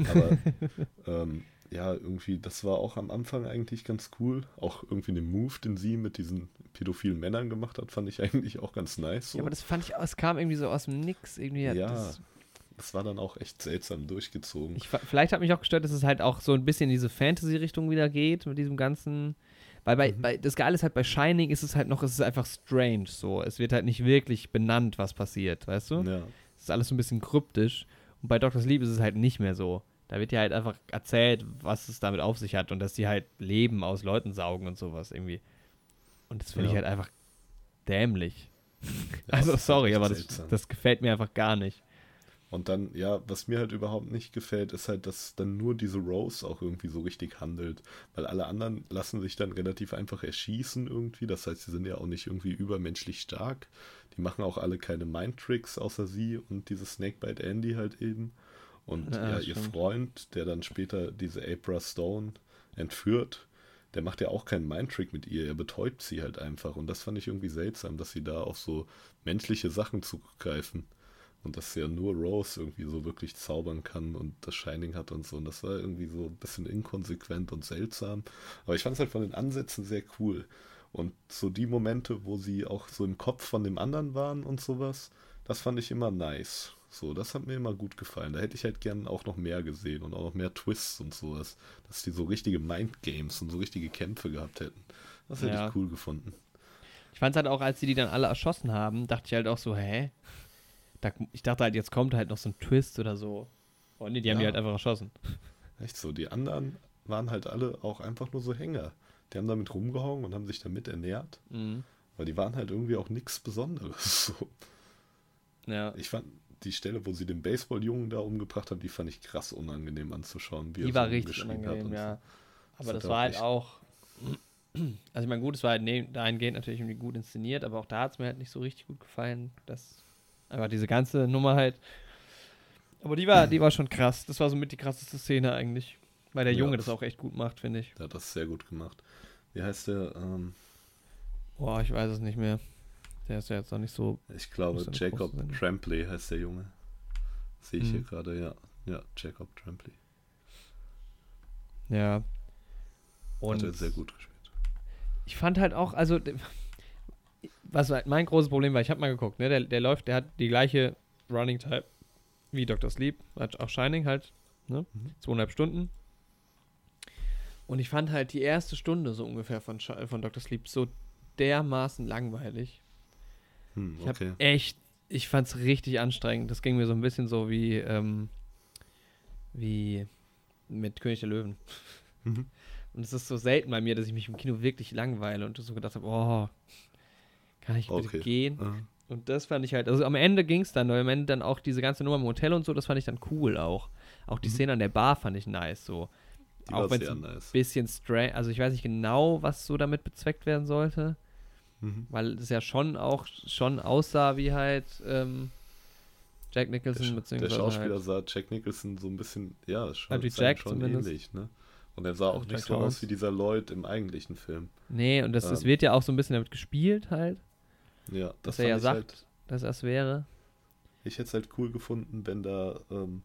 Aber ähm, ja, irgendwie, das war auch am Anfang eigentlich ganz cool. Auch irgendwie den Move, den sie mit diesen pädophilen Männern gemacht hat, fand ich eigentlich auch ganz nice. So. Ja, aber das fand ich, es kam irgendwie so aus dem Nix. Irgendwie, Ja, das, das war dann auch echt seltsam durchgezogen. ich, vielleicht hat mich auch gestört, dass es halt auch so ein bisschen in diese Fantasy-Richtung wieder geht mit diesem ganzen. Weil bei, Mhm. bei das Geile ist halt bei Shining ist es halt noch, es ist einfach strange so. Es wird halt nicht wirklich benannt, was passiert, weißt du? ja. Es ist alles so ein bisschen kryptisch. Und bei Dr. Sleep ist es halt nicht mehr so. Da wird ja halt einfach erzählt, was es damit auf sich hat und dass die halt Leben aus Leuten saugen und sowas irgendwie. Und das finde ich Ja. halt einfach dämlich. Ja, also sorry, aber das, das gefällt mir einfach gar nicht. Und dann, ja, was mir halt überhaupt nicht gefällt, ist halt, dass dann nur diese Rose auch irgendwie so richtig handelt. Weil alle anderen lassen sich dann relativ einfach erschießen irgendwie. Das heißt, sie sind ja auch nicht irgendwie übermenschlich stark. Die machen auch alle keine Mind-Tricks, außer sie und diese Snakebite Andy halt eben. Und Ja, ja, ihr. Freund, der dann später diese Abra Stone entführt, der macht ja auch keinen Mind-Trick mit ihr. Er betäubt sie halt einfach. Und das fand ich irgendwie seltsam, dass sie da auf so menschliche Sachen zugreifen. Und dass ja nur Rose irgendwie so wirklich zaubern kann und das Shining hat und so. Und das war irgendwie so ein bisschen inkonsequent und seltsam. Aber ich fand es halt von den Ansätzen sehr cool. Und so die Momente, wo sie auch so im Kopf von dem anderen waren und sowas, das fand ich immer nice. So, das hat mir immer gut gefallen. Da hätte ich halt gern auch noch mehr gesehen und auch noch mehr Twists und sowas. Dass die so richtige Mindgames und so richtige Kämpfe gehabt hätten. Das hätte Ja. ich cool gefunden. Ich fand halt auch, als sie die dann alle erschossen haben, dachte ich halt auch so, hä? Da, ich dachte halt, jetzt kommt halt noch so ein Twist oder so. Oh nee, die haben die Ja. halt einfach erschossen. Echt so. Die anderen waren halt alle auch einfach nur so Hänger. Die haben damit rumgehauen und haben sich damit ernährt. Mhm. Weil die waren halt irgendwie auch nichts Besonderes. So. Ja. Ich fand die Stelle, wo sie den Baseballjungen da umgebracht haben, die fand ich krass unangenehm anzuschauen. Wie er Die so war richtig rumgeschrien hat unangenehm, ja. Das Aber das er war auch halt auch. Also ich meine, gut, es war halt dahingehend natürlich irgendwie gut inszeniert, aber auch da hat es mir halt nicht so richtig gut gefallen. Das einfach diese ganze Nummer halt. Aber die war, die war schon krass. Das war somit die krasseste Szene eigentlich. Weil der Ja. Junge das auch echt gut macht, finde ich. Der hat das sehr gut gemacht. Wie heißt der? Ähm, Boah, ich weiß es nicht mehr. Der ist ja jetzt noch nicht so. ich glaube, Jacob. Trampley heißt der Junge. Sehe ich hier Mhm. gerade, ja. Ja, Jacob Trampley. Ja. Hat Und er sehr gut gespielt. ich fand halt auch, also was mein großes Problem war, ich habe mal geguckt, ne, der, der läuft, der hat die gleiche Running Time wie Dr. Sleep, hat auch Shining halt, ne, Mhm. zweieinhalb Stunden. Und ich fand halt die erste Stunde so ungefähr von, von Dr. Sleep so dermaßen langweilig. Hm, Ich okay. habe echt, ich fand's richtig anstrengend. Das ging mir so ein bisschen so wie, ähm, wie mit König der Löwen. Mhm. Und es ist so selten bei mir, dass ich mich im Kino wirklich langweile und so gedacht habe, oh, kann ich bitte Okay. gehen? Äh, Und das fand ich halt, also am Ende ging es dann, weil am Ende dann auch diese ganze Nummer im Hotel und so, das fand ich dann cool auch. Auch die Mhm. Szene an der Bar fand ich nice, so. die auch wenn es ein nice. bisschen strange, also ich weiß nicht genau, was so damit bezweckt werden sollte, Mhm. weil es ja schon auch schon aussah wie halt ähm, Jack Der, Nicholson, der beziehungsweise Schauspieler halt, sah Jack Nicholson so ein bisschen, ja, schon, Halt sah Jack schon zumindest. ähnlich, ne? Und er sah auch Also nicht so aus wie dieser Lloyd im eigentlichen Film. Nee, und das, das Ähm. wird ja auch so ein bisschen damit gespielt halt, Ja, dass das er ja sagt, halt, dass das wäre. ich hätte es halt cool gefunden, wenn da ähm,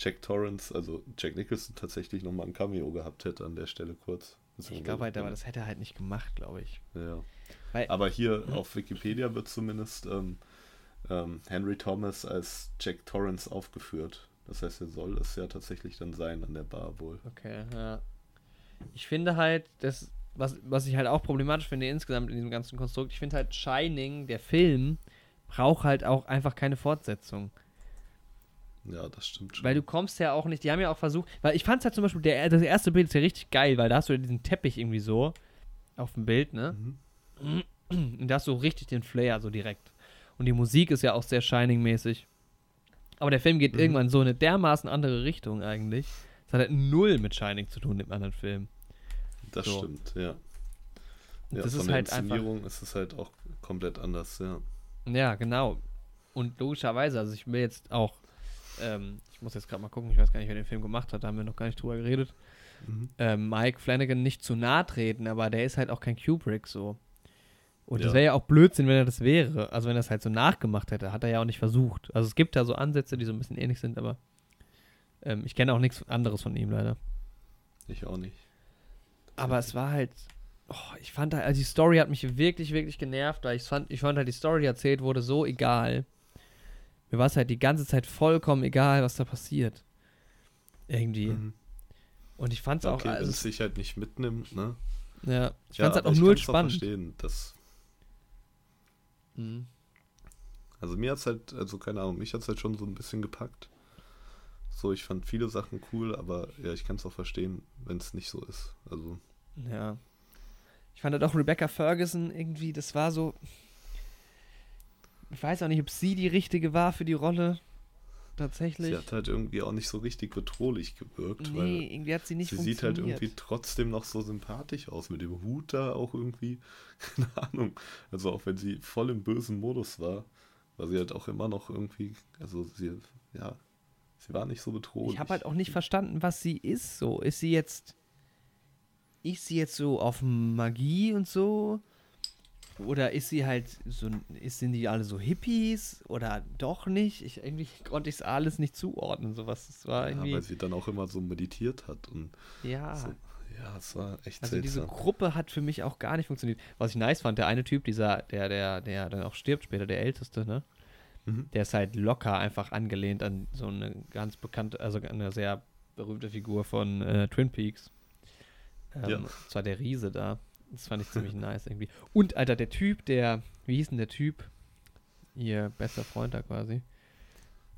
Jack Torrance, also Jack Nicholson tatsächlich nochmal ein Cameo gehabt hätte an der Stelle kurz. Ich glaube halt, aber das hätte er halt nicht gemacht, glaube ich. Ja. Weil- Aber hier auf Wikipedia wird zumindest ähm, ähm, Henry Thomas als Jack Torrance aufgeführt. Das heißt, er soll es ja tatsächlich dann sein an der Bar wohl. Okay, ja. Ich finde halt, das, was, was ich halt auch problematisch finde insgesamt in diesem ganzen Konstrukt, ich finde halt Shining, der Film, braucht halt auch einfach keine Fortsetzung. Ja, das stimmt schon. Weil du kommst ja auch nicht, die haben ja auch versucht, weil ich fand es halt zum Beispiel, der, das erste Bild ist ja richtig geil, weil da hast du ja diesen Teppich irgendwie so auf dem Bild, ne? Mhm. Und da hast du richtig den Flair so direkt. Und die Musik ist ja auch sehr Shining-mäßig. Aber der Film geht Mhm. irgendwann so in eine dermaßen andere Richtung eigentlich. Das hat halt null mit Shining zu tun, dem anderen Film. Das So. stimmt, ja. Ja das von ist der halt einfach. Inszenierung ist es halt auch komplett anders, ja. Ja, genau. Und logischerweise, also ich will jetzt auch, ähm, ich muss jetzt gerade mal gucken, ich weiß gar nicht, wer den Film gemacht hat, da haben wir noch gar nicht drüber geredet. Mhm. Ähm, Mike Flanagan nicht zu nahe treten, aber der ist halt auch kein Kubrick so. Und das Ja. wäre ja auch Blödsinn, wenn er das wäre. Also wenn er es halt so nachgemacht hätte, hat er ja auch nicht versucht. Also es gibt da so Ansätze, die so ein bisschen ähnlich sind, aber ähm, ich kenne auch nichts anderes von ihm leider. Ich auch nicht. Aber es war halt, oh, ich fand halt, also die Story hat mich wirklich, wirklich genervt, weil ich fand, ich fand halt, die Story, die erzählt wurde, so egal. Mir war es halt die ganze Zeit vollkommen egal, was da passiert. Irgendwie. Mhm. Und ich fand es auch, Okay, wenn also, es sich halt nicht mitnimmt, ne? ja, ich Ja, fand es halt auch ich null spannend. verstehen, dass, Mhm. also mir hat's halt, also keine Ahnung, mich hat's halt schon so ein bisschen gepackt. So, ich fand viele Sachen cool, aber ja, ich kann es auch verstehen, wenn es nicht so ist. Also, Ja. Ich fand halt auch Rebecca Ferguson irgendwie, das war so. Ich weiß auch nicht, ob sie die richtige war für die Rolle. tatsächlich. Sie hat halt irgendwie auch nicht so richtig bedrohlich gewirkt, nee, weil irgendwie hat sie nicht sie sieht halt irgendwie trotzdem noch so sympathisch aus mit dem Hut da auch irgendwie. Keine Ahnung. Also auch wenn sie voll im bösen Modus war, war sie halt auch immer noch irgendwie, also sie, ja, sie war nicht so bedrohlich. Ich habe halt auch nicht verstanden, was sie ist. So, ist sie jetzt. Ist sie jetzt so auf Magie und so? Oder ist sie halt so. Ist, sind die alle so Hippies? Oder doch nicht? Ich, irgendwie konnte ich es alles nicht zuordnen. Sowas. Es war ja, irgendwie. weil sie dann auch immer so meditiert hat und Ja. so. Ja, es war echt Also diese seltsam. Gruppe hat für mich auch gar nicht funktioniert. Was ich nice fand, der eine Typ, dieser, der, der, der dann auch stirbt später, der älteste, ne? Mhm. Der ist halt locker einfach angelehnt an so eine ganz bekannte, also eine sehr berühmte Figur von äh, Twin Peaks. Ähm, Ja. und Zwar der Riese da. Das fand ich ziemlich nice irgendwie. Und, Alter, der Typ, der, wie hieß denn der Typ? Ihr bester Freund da quasi.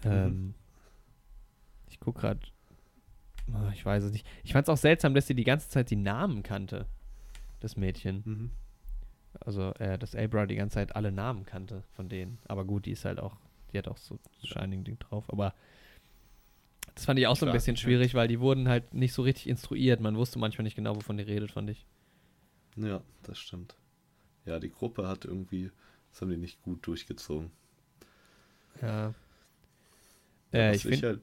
Mhm. Ähm, ich guck gerade. ich weiß es nicht. Ich fand es auch seltsam, dass sie die ganze Zeit die Namen kannte. Das Mädchen. Mhm. Also, äh, dass Abra die ganze Zeit alle Namen kannte von denen. Aber gut, die ist halt auch, die hat auch so ein Shining-Ding drauf. Aber das fand ich auch so ein bisschen schwierig, weil die wurden halt nicht so richtig instruiert. Man wusste manchmal nicht genau, wovon die redet, fand ich. Ja, das stimmt. Ja, die Gruppe hat irgendwie, das haben die nicht gut durchgezogen. Ja. Äh, was ich ich, halt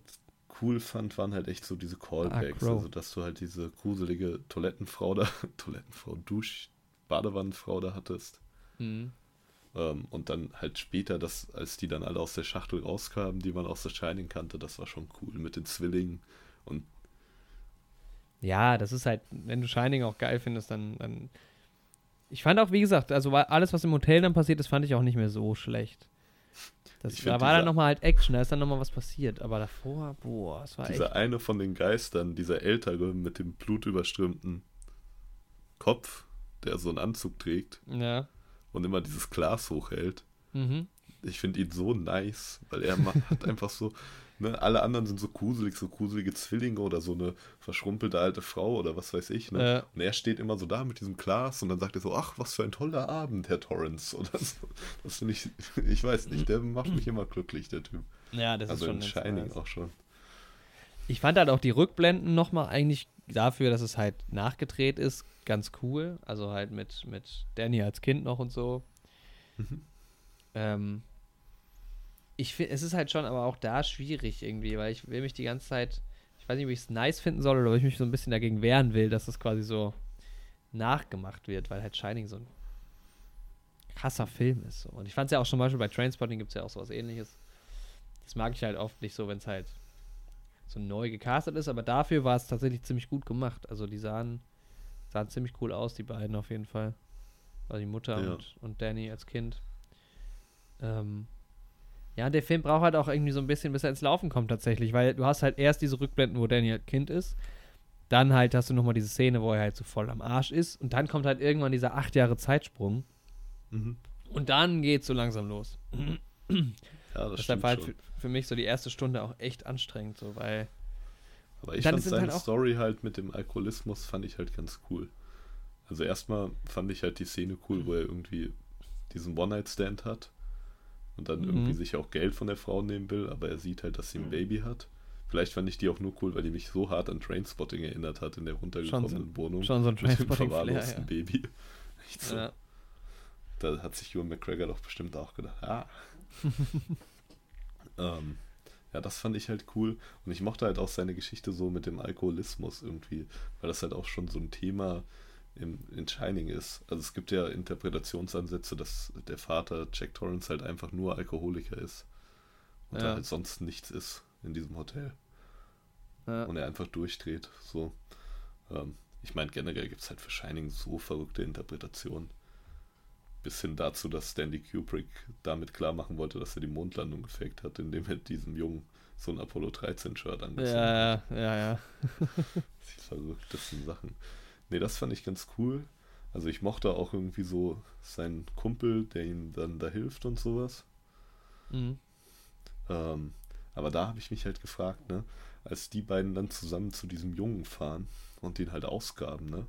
cool fand, waren halt echt so diese Callbacks. Crow. also, dass du halt diese gruselige Toilettenfrau da, Toilettenfrau, Dusch, Badewannenfrau da hattest. Mhm. Ähm, und dann halt später, dass, als die dann alle aus der Schachtel rauskamen, die man aus der Shining kannte, das war schon cool mit den Zwillingen. Und ja, das ist halt, wenn du Shining auch geil findest, dann, dann. Ich fand auch, wie gesagt, also alles, was im Hotel dann passiert ist, fand ich auch nicht mehr so schlecht. Das, da war dann dieser- nochmal halt Action, da ist dann nochmal was passiert. Aber davor, boah, es war dieser echt. eine von den Geistern, dieser ältere mit dem blutüberströmten Kopf, der so einen Anzug trägt Ja. Und immer dieses Glas hochhält. Mhm. Ich finde ihn so nice, weil er macht, hat einfach so, ne, alle anderen sind so gruselig, so gruselige Zwillinge oder so eine verschrumpelte alte Frau oder was weiß ich, ne? Ja. Und er steht immer so da mit diesem Glas und dann sagt er so, ach, was für ein toller Abend, Herr Torrance. Oder so. Das finde ich, ich weiß nicht, der macht mich immer glücklich, der Typ. Ja, das also ist schon in ganz Shining nice. auch schon. Ich fand halt auch die Rückblenden nochmal eigentlich dafür, dass es halt nachgedreht ist, ganz cool. Also halt mit, mit Danny als Kind noch und so. Mhm. Ähm, ich finde, es ist halt schon aber auch da schwierig irgendwie, weil ich will mich die ganze Zeit, ich weiß nicht, ob ich es nice finden soll oder ob ich mich so ein bisschen dagegen wehren will, dass es quasi so nachgemacht wird, weil halt Shining so ein krasser Film ist. So. Und ich fand es ja auch zum Beispiel bei Trainspotting gibt es ja auch sowas ähnliches. Das mag ich halt oft nicht so, wenn es halt so neu gecastet ist, aber dafür war es tatsächlich ziemlich gut gemacht. Also die sahen, sahen ziemlich cool aus, die beiden auf jeden Fall. Also die Mutter Ja. und, und Danny als Kind. Ähm, ja, der Film braucht halt auch irgendwie so ein bisschen, bis er ins Laufen kommt tatsächlich, weil du hast halt erst diese Rückblenden, wo Danny halt Kind ist. Dann halt hast du nochmal diese Szene, wo er halt so voll am Arsch ist. Und dann kommt halt irgendwann dieser acht Jahre Zeitsprung. Mhm. Und dann geht's so langsam los. Ja, das Deshalb war halt für, für mich so die erste Stunde auch echt anstrengend, so, weil Aber ich fand sind seine halt Story halt mit dem Alkoholismus fand ich halt ganz cool. Also erstmal fand ich halt die Szene cool, wo er irgendwie diesen One-Night-Stand hat und dann Mhm. irgendwie sich auch Geld von der Frau nehmen will, aber er sieht halt, dass sie ein Baby hat. Vielleicht fand ich die auch nur cool, weil die mich so hart an Trainspotting erinnert hat in der runtergekommenen Wohnung. schon so ein mit dem verwahrlosten ja. Baby. So. ja. Da hat sich Ewan McGregor doch bestimmt auch gedacht, ah. ähm, ja, das fand ich halt cool. Und ich mochte halt auch seine Geschichte so mit dem Alkoholismus irgendwie, weil das halt auch schon so ein Thema im, in Shining ist. Also es gibt ja Interpretationsansätze, dass der Vater Jack Torrance halt einfach nur Alkoholiker ist. Und Ja. er halt sonst nichts ist in diesem Hotel. Ja. Und er einfach durchdreht. So. Ähm, ich meine, generell gibt es halt für Shining so verrückte Interpretationen. Bis hin dazu, dass Stanley Kubrick damit klar machen wollte, dass er die Mondlandung gefaked hat, indem er diesem Jungen so ein Apollo 13-Shirt angezogen hat. Ja, ja, ja. Die verrücktesten Sachen. Nee, das fand ich ganz cool. Also ich mochte auch irgendwie so seinen Kumpel, der ihm dann da hilft und sowas. Mhm. Ähm, aber da habe ich mich halt gefragt, ne, als die beiden dann zusammen zu diesem Jungen fahren und den halt ausgaben, ne?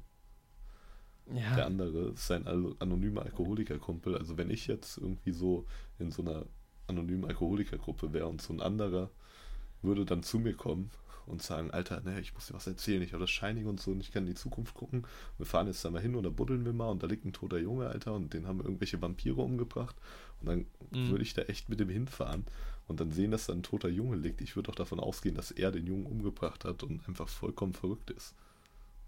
Ja. Der andere ist sein anonymer Alkoholikerkumpel. Also wenn ich jetzt irgendwie so in so einer anonymen Alkoholikergruppe wäre und so ein anderer würde dann zu mir kommen und sagen, Alter, ne, ich muss dir was erzählen, ich habe das Shining und so und ich kann in die Zukunft gucken. Wir fahren jetzt da mal hin und da buddeln wir mal und da liegt ein toter Junge, Alter, und den haben irgendwelche Vampire umgebracht. Und dann Mhm. würde ich da echt mit dem hinfahren und dann sehen, dass da ein toter Junge liegt. Ich würde auch davon ausgehen, dass er den Jungen umgebracht hat und einfach vollkommen verrückt ist.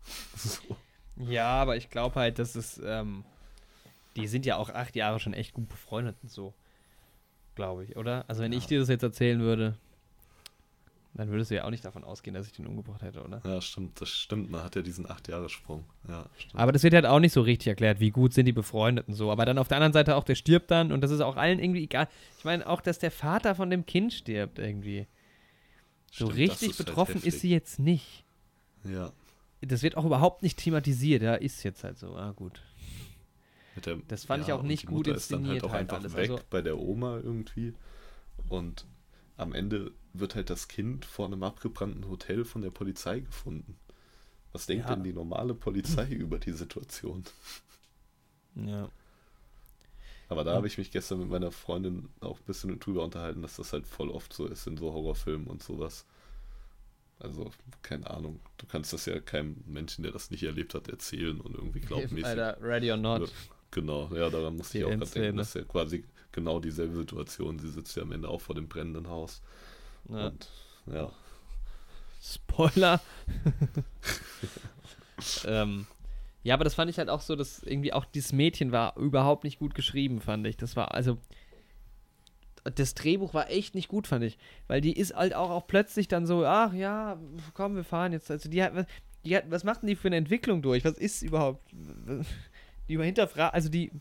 so. Ja, aber ich glaube halt, dass es, ähm, die sind ja auch acht Jahre schon echt gut befreundet und so. Glaube ich, oder? Also wenn Ja. ich dir das jetzt erzählen würde, dann würdest du ja auch nicht davon ausgehen, dass ich den umgebracht hätte, oder? Ja, stimmt, das stimmt. Man hat ja diesen 8-Jahre-Sprung. Ja, stimmt. Aber das wird halt auch nicht so richtig erklärt, wie gut sind die befreundet und so. Aber dann auf der anderen Seite auch, der stirbt dann und das ist auch allen irgendwie egal. Ich meine auch, dass der Vater von dem Kind stirbt irgendwie. So Stimmt, das richtig ist halt betroffen ist heftig. sie jetzt nicht. Ja, Das wird auch überhaupt nicht thematisiert. Ja, ist jetzt halt so. Ah, gut. mit der, Das fand ich ja, auch und nicht gut Mutter ist dann halt inszeniert auch halt einfach alles. weg Also- bei der Oma irgendwie. Und am Ende wird halt das Kind vor einem abgebrannten Hotel von der Polizei gefunden. Was denkt Ja. denn die normale Polizei über die Situation? Ja. Aber da Ja. habe ich mich gestern mit meiner Freundin auch ein bisschen drüber unterhalten, dass das halt voll oft so ist in so Horrorfilmen und sowas. Also, keine Ahnung. Du kannst das ja keinem Menschen, der das nicht erlebt hat, erzählen und irgendwie glaubmäßig. Alter, ready or not. Genau, ja, daran musste Die ich auch gerade denken. Das ist ja quasi genau dieselbe Situation. Sie sitzt ja am Ende auch vor dem brennenden Haus. Ja. Und ja, Spoiler. ähm, ja, aber das fand ich halt auch so, dass irgendwie auch dieses Mädchen war überhaupt nicht gut geschrieben, fand ich. Das war also. Das Drehbuch war echt nicht gut, fand ich. Weil die ist halt auch, auch plötzlich dann so, ach ja, komm, wir fahren jetzt. Also die hat, was- die hat, was macht denn die für eine Entwicklung durch? Was ist überhaupt? Die überhinterfragt, also die,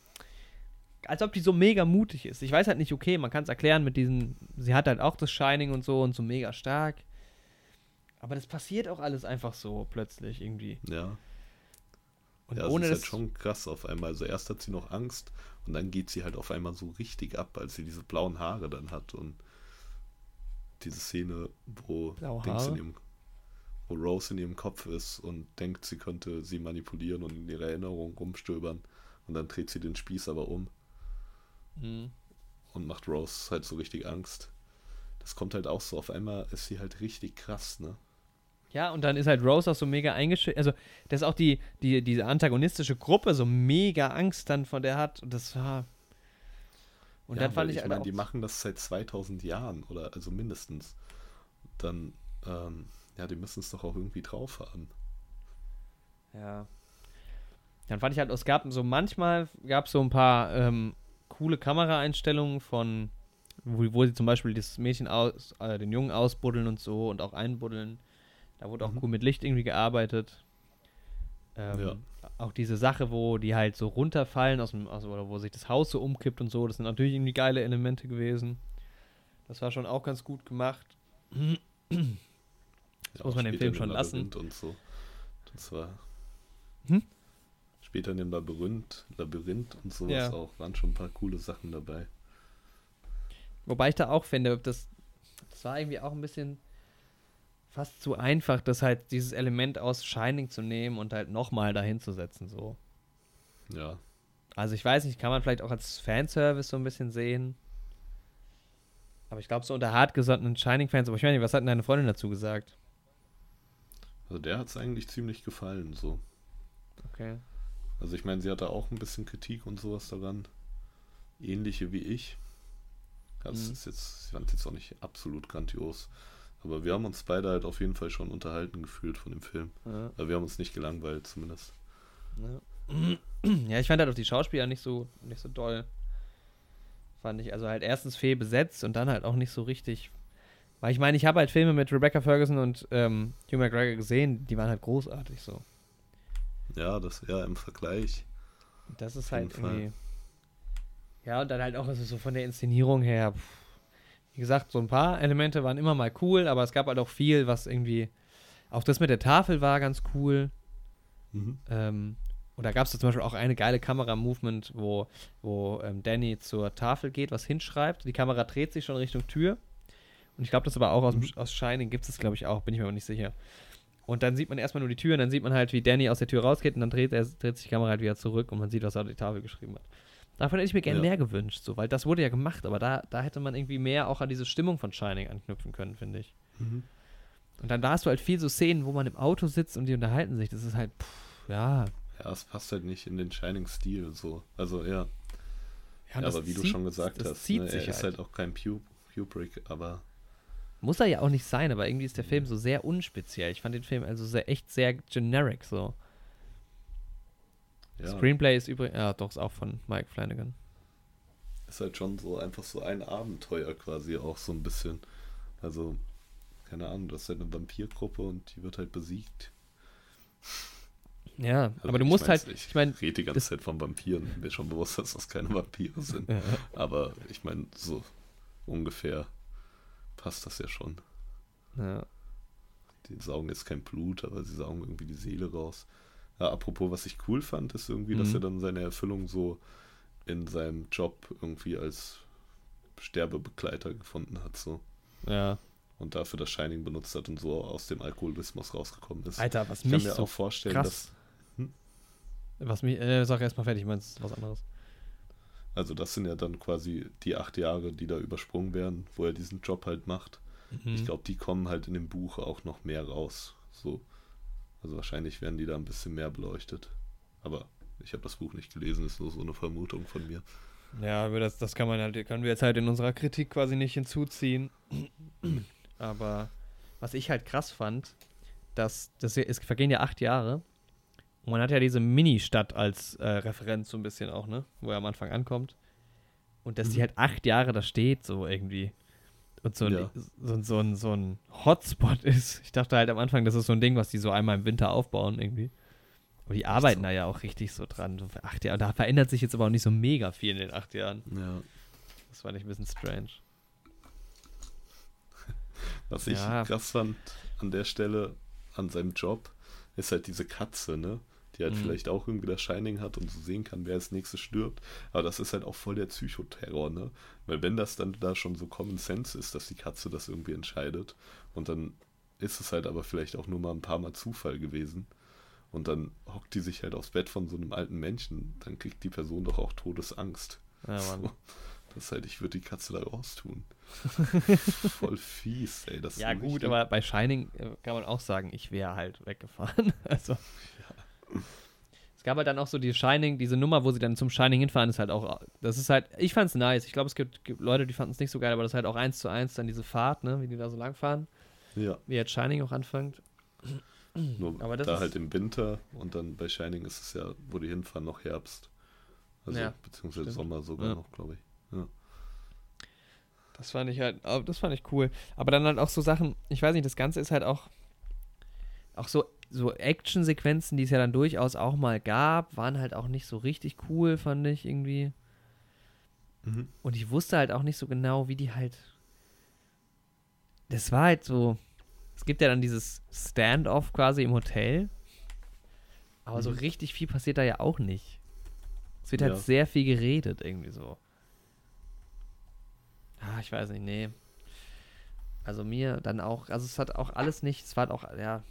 als ob die so mega mutig ist. Ich weiß halt nicht, okay, man kann es erklären mit diesen, sie hat halt auch das Shining und so und so mega stark. Aber das passiert auch alles einfach so plötzlich irgendwie. ja. Und ja, es ohne ist das. halt schon krass auf einmal. Also erst hat sie noch Angst und dann geht sie halt auf einmal so richtig ab, als sie diese blauen Haare dann hat und diese Szene, wo Dings in ihrem, wo Rose in ihrem Kopf ist und denkt, sie könnte sie manipulieren und in ihrer Erinnerung rumstöbern und dann dreht sie den Spieß aber um Mhm. und macht Rose halt so richtig Angst. Das kommt halt auch so, auf einmal ist sie halt richtig krass, ne? Ja, und dann ist halt Rose auch so mega eingeschüchtert. Also, dass auch die, die, diese antagonistische Gruppe so mega Angst dann von der hat. Und das war. Und Ja, dann fand ich, ich halt meine, die machen das seit 2000 Jahren oder also mindestens. Dann, ähm, ja, die müssen es doch auch irgendwie drauf haben. Ja. Dann fand ich halt, es gab so manchmal gab es so ein paar ähm, coole Kameraeinstellungen von, wo, wo sie zum Beispiel das Mädchen aus, äh, den Jungen ausbuddeln und so und auch einbuddeln. Da wurde auch Mhm. gut mit Licht irgendwie gearbeitet. Ähm, Ja. Auch diese Sache, wo die halt so runterfallen aus dem, also, oder wo sich das Haus so umkippt und so, das sind natürlich irgendwie geile Elemente gewesen. Das war schon auch ganz gut gemacht. Ja, muss man dem später Film schon lassen. Und so. Das war. Hm? Später in dem Labyrinth, Labyrinth und sowas Ja. auch, waren schon ein paar coole Sachen dabei. Wobei ich da auch finde, das, das war irgendwie auch ein bisschen fast zu einfach, das halt dieses Element aus Shining zu nehmen und halt nochmal dahin zu setzen, so. Ja. Also ich weiß nicht, kann man vielleicht auch als Fanservice so ein bisschen sehen. Aber ich glaube, so unter hartgesottenen Shining-Fans, aber ich meine, was hat denn deine Freundin dazu gesagt? Also der hat es eigentlich ziemlich gefallen, so. Okay. Also ich meine, sie hatte auch ein bisschen Kritik und sowas daran. Ähnliche wie ich. Das Mhm. ist jetzt, ich fand jetzt auch nicht absolut grandios. Aber wir haben uns beide halt auf jeden Fall schon unterhalten gefühlt von dem Film. Ja, Aber wir haben uns nicht gelangweilt, zumindest. ja. ja, ich fand halt auch die Schauspieler nicht so, nicht so doll. Fand ich. Also halt erstens fehl besetzt und dann halt auch nicht so richtig. Weil ich meine, ich habe halt Filme mit Rebecca Ferguson und ähm, Hugh McGregor gesehen, die waren halt großartig so. Ja, das ja im Vergleich. Das ist halt jeden Fall. irgendwie. Ja, und dann halt auch also so von der Inszenierung her. Pff. Wie gesagt, so ein paar Elemente waren immer mal cool, aber es gab halt auch viel, was irgendwie. Auch das mit der Tafel war ganz cool. Mhm. Ähm, und da gab es zum Beispiel auch eine geile Kamera-Movement, wo, wo ähm, Danny zur Tafel geht, was hinschreibt. Die Kamera dreht sich schon Richtung Tür. Und ich glaube, das aber auch aus, Mhm. aus Shining gibt es, glaube ich, auch, bin ich mir aber nicht sicher. Und dann sieht man erstmal nur die Tür und dann sieht man halt, wie Danny aus der Tür rausgeht und dann dreht, er, dreht sich die Kamera halt wieder zurück und man sieht, was er auf die Tafel geschrieben hat. Davon hätte ich mir gerne Ja. mehr gewünscht, so, weil das wurde ja gemacht, aber da, da hätte man irgendwie mehr auch an diese Stimmung von Shining anknüpfen können, finde ich. Mhm. Und dann da hast du halt viel so Szenen, wo man im Auto sitzt und die unterhalten sich. Das ist halt, pff, ja. Ja, es passt halt nicht in den Shining-Stil so. Also ja. Ja, Ja, aber wie du zieht- schon gesagt hast, zieht ne, er ist halt auch kein Kubrick, aber Muss er ja auch nicht sein, aber irgendwie ist der Film so sehr unspeziell. Ich fand den Film also sehr, echt sehr generic so. Ja, Screenplay ist übrigens, ja doch, ist auch von Mike Flanagan. ist halt schon so einfach so ein Abenteuer quasi auch so ein bisschen. Also, keine Ahnung, das ist halt eine Vampirgruppe und die wird halt besiegt. Ja, Also aber du musst halt, nicht. ich meine, rede die ganze Zeit von Vampiren. Mir ist schon bewusst, dass das keine Vampire sind. ja, Aber ich meine, so ungefähr passt das ja schon. ja. Die saugen jetzt kein Blut, aber sie saugen irgendwie die Seele raus. Ja, apropos, was ich cool fand, ist irgendwie, dass Mhm. er dann seine Erfüllung so in seinem Job irgendwie als Sterbebegleiter gefunden hat, so. ja. Und dafür das Shining benutzt hat und so aus dem Alkoholismus rausgekommen ist. Alter, was ich kann mich mir so auch vorstellen, krass- dass. Was mich, äh, sag erst mal fertig, ich meinst was anderes. Also, das sind ja dann quasi die acht Jahre, die da übersprungen werden, wo er diesen Job halt macht. Mhm. Ich glaube, die kommen halt in dem Buch auch noch mehr raus. So. Also wahrscheinlich werden die da ein bisschen mehr beleuchtet. Aber ich habe das Buch nicht gelesen, ist nur so eine Vermutung von mir. Ja, aber das, das kann man halt, können wir jetzt halt in unserer Kritik quasi nicht hinzuziehen. Aber was ich halt krass fand, dass das hier- es vergehen ja acht Jahre und man hat ja diese Mini-Stadt als äh, Referenz so ein bisschen auch, ne? Wo er am Anfang ankommt. Und dass die Mhm. halt acht Jahre da steht, so irgendwie. Und so ein, Ja. so, so, ein, so ein Hotspot ist. Ich dachte halt am Anfang, das ist so ein Ding, was die so einmal im Winter aufbauen irgendwie. Aber die arbeiten so. da ja auch richtig so dran. Acht Jahre. Da verändert sich jetzt aber auch nicht so mega viel in den acht Jahren. Ja. Das fand ich ein bisschen strange. Was ich Ja. krass fand an der Stelle, an seinem Job, ist halt diese Katze, ne? Die halt Mhm. vielleicht auch irgendwie das Shining hat und so sehen kann, wer als nächstes stirbt. Aber das ist halt auch voll der Psychoterror, ne? Weil wenn das dann da schon so Common Sense ist, dass die Katze das irgendwie entscheidet und dann ist es halt aber vielleicht auch nur mal ein paar Mal Zufall gewesen und dann hockt die sich halt aufs Bett von so einem alten Menschen, dann kriegt die Person doch auch Todesangst. Ja, Mann. So. Das ist halt, ich würde die Katze da raustun. Voll fies, ey. Das Ja, gut, aber bei Shining äh, kann man auch sagen, ich wäre halt weggefahren. Also. Es gab halt dann auch so die Shining, diese Nummer, wo sie dann zum Shining hinfahren, ist halt auch, das ist halt, ich fand's nice. Ich glaube, es gibt, gibt Leute, die fanden es nicht so geil, aber das ist halt auch eins zu eins dann diese Fahrt, ne, wie die da so lang fahren, Ja, wie jetzt Shining auch anfängt. nur Aber das da halt im Winter und dann bei Shining ist es ja, wo die hinfahren, noch Herbst. Also, Ja, beziehungsweise stimmt. Sommer sogar Ja. noch, glaube ich. Das fand ich halt, oh, das fand ich cool. Aber dann halt auch so Sachen, ich weiß nicht, das Ganze ist halt auch, auch so, so Action-Sequenzen, die es ja dann durchaus auch mal gab, waren halt auch nicht so richtig cool, fand ich irgendwie. Mhm. Und ich wusste halt auch nicht so genau, wie die halt. Das war halt so. Es gibt ja dann dieses Stand-off quasi im Hotel. Aber so Mhm. richtig viel passiert da ja auch nicht. Es wird halt Ja. sehr viel geredet, irgendwie so. Ah, ich weiß nicht, nee. Also mir dann auch, also es hat auch alles nicht, es war halt auch, ja.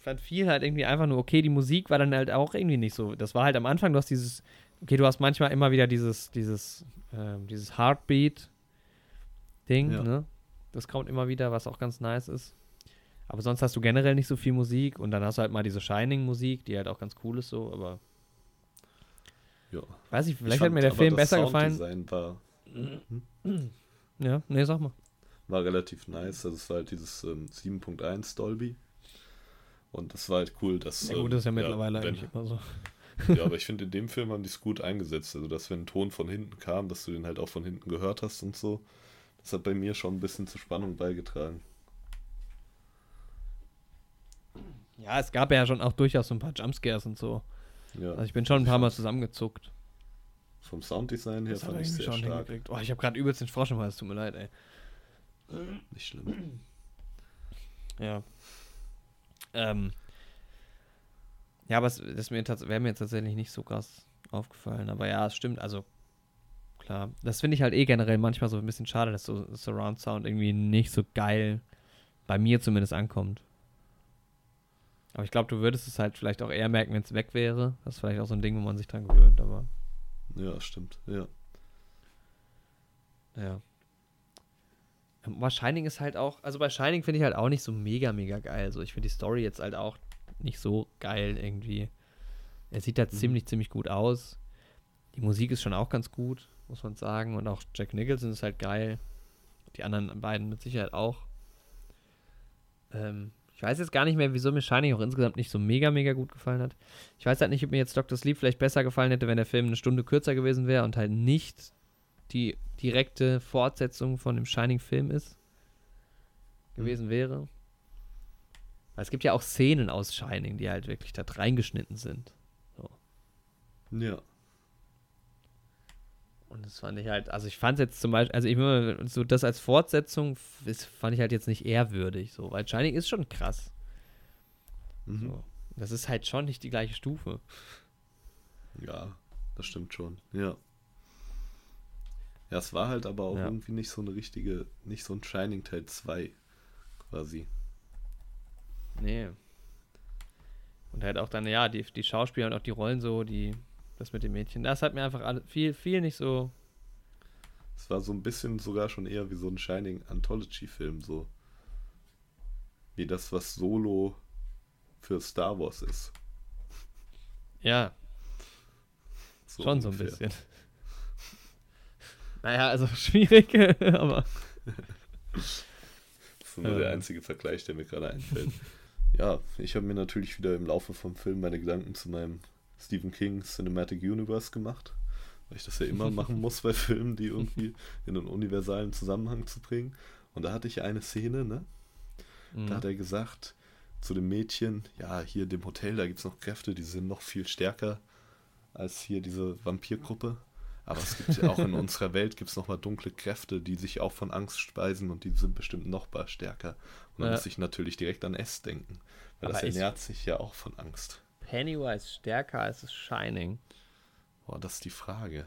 Ich fand viel halt irgendwie einfach nur, okay, die Musik war dann halt auch irgendwie nicht so. Das war halt am Anfang, du hast dieses, okay, du hast manchmal immer wieder dieses, dieses, ähm, dieses Heartbeat-Ding, Ja. ne? Das kommt immer wieder, was auch ganz nice ist. Aber sonst hast du generell nicht so viel Musik und dann hast du halt mal diese Shining-Musik, die halt auch ganz cool ist so, aber Ja. weiß ich, Ich vielleicht hat fand mir der Film das besser gefallen. War, Ja, nee, sag mal. war relativ nice. Also, es war halt dieses ähm, 7.1 Dolby. Und das war halt cool, dass. Ja gut, ähm, das ist ja mittlerweile wenn- eigentlich immer so. Ja, aber ich finde, in dem Film haben die es gut eingesetzt. Also, dass wenn ein Ton von hinten kam, dass du den halt auch von hinten gehört hast und so. Das hat bei mir schon ein bisschen zur Spannung beigetragen. Ja, es gab ja schon auch durchaus so ein paar Jumpscares und so. Ja, Also ich bin schon ein paar Mal zusammengezuckt. vom Sounddesign her Das fand ich sehr stark. Oh, ich habe gerade übelst den Frosch im Hals, tut mir leid, ey. Nicht schlimm. Ja. Ähm. Ja, aber es das mir wäre mir jetzt tatsächlich nicht so krass aufgefallen. Aber ja, es stimmt. Also, klar. Das finde ich halt eh generell manchmal so ein bisschen schade, dass so Surround Sound irgendwie nicht so geil bei mir zumindest ankommt. Aber ich glaube, du würdest es halt vielleicht auch eher merken, wenn es weg wäre. Das ist vielleicht auch so ein Ding, wo man sich dran gewöhnt, aber Ja, stimmt. Ja. ja. Aber Shining ist halt auch, also bei Shining finde ich halt auch nicht so mega, mega geil. So, ich finde die Story jetzt halt auch nicht so geil irgendwie. Er sieht halt Mhm. ziemlich, ziemlich gut aus. Die Musik ist schon auch ganz gut, muss man sagen. Und auch Jack Nicholson ist halt geil. Die anderen beiden mit Sicherheit auch. Ähm, ich weiß jetzt gar nicht mehr, wieso mir Shining auch insgesamt nicht so mega, mega gut gefallen hat. Ich weiß halt nicht, ob mir jetzt Dr. Sleep vielleicht besser gefallen hätte, wenn der Film eine Stunde kürzer gewesen wäre und halt nicht die direkte Fortsetzung von dem Shining-Film ist. Gewesen wäre. Weil es gibt ja auch Szenen aus Shining, die halt wirklich da reingeschnitten sind. Ja. Und das fand ich halt, also ich fand es jetzt zum Beispiel, also ich meine, so das als Fortsetzung das fand ich halt jetzt nicht ehrwürdig, so, weil Shining ist schon krass. Mhm. So. Das ist halt schon nicht die gleiche Stufe. Ja, das stimmt schon. Ja. Ja, es war halt aber auch Ja. irgendwie nicht so eine richtige, nicht so ein Shining Teil 2 quasi. Nee. Und halt auch dann, ja, die, die Schauspieler und auch die Rollen so, die, das mit dem Mädchen, das hat mir einfach viel, viel nicht so, Es war so ein bisschen sogar schon eher wie so ein Shining Anthology-Film, so. Wie das, was Solo für Star Wars ist. ja, So schon so ein ungefähr. bisschen. Naja, also schwierig, aber Das ist nur der Ähm. einzige Vergleich, der mir gerade einfällt. ja, ich habe mir natürlich wieder im Laufe vom Film meine Gedanken zu meinem Stephen King Cinematic Universe gemacht. Weil ich das ja immer machen muss bei Filmen, die irgendwie in einen universalen Zusammenhang zu bringen. Und da hatte ich eine Szene, ne? Da hat Mhm. er gesagt zu dem Mädchen, ja, hier in dem Hotel, da gibt es noch Kräfte, die sind noch viel stärker als hier diese Vampirgruppe. Aber es gibt ja auch in unserer Welt gibt es nochmal dunkle Kräfte, die sich auch von Angst speisen und die sind bestimmt noch mal stärker. Und da Ja. muss ich natürlich direkt an S denken. Weil Aber das ernährt sich ja auch von Angst. Pennywise stärker als das Shining. Boah, das ist die Frage.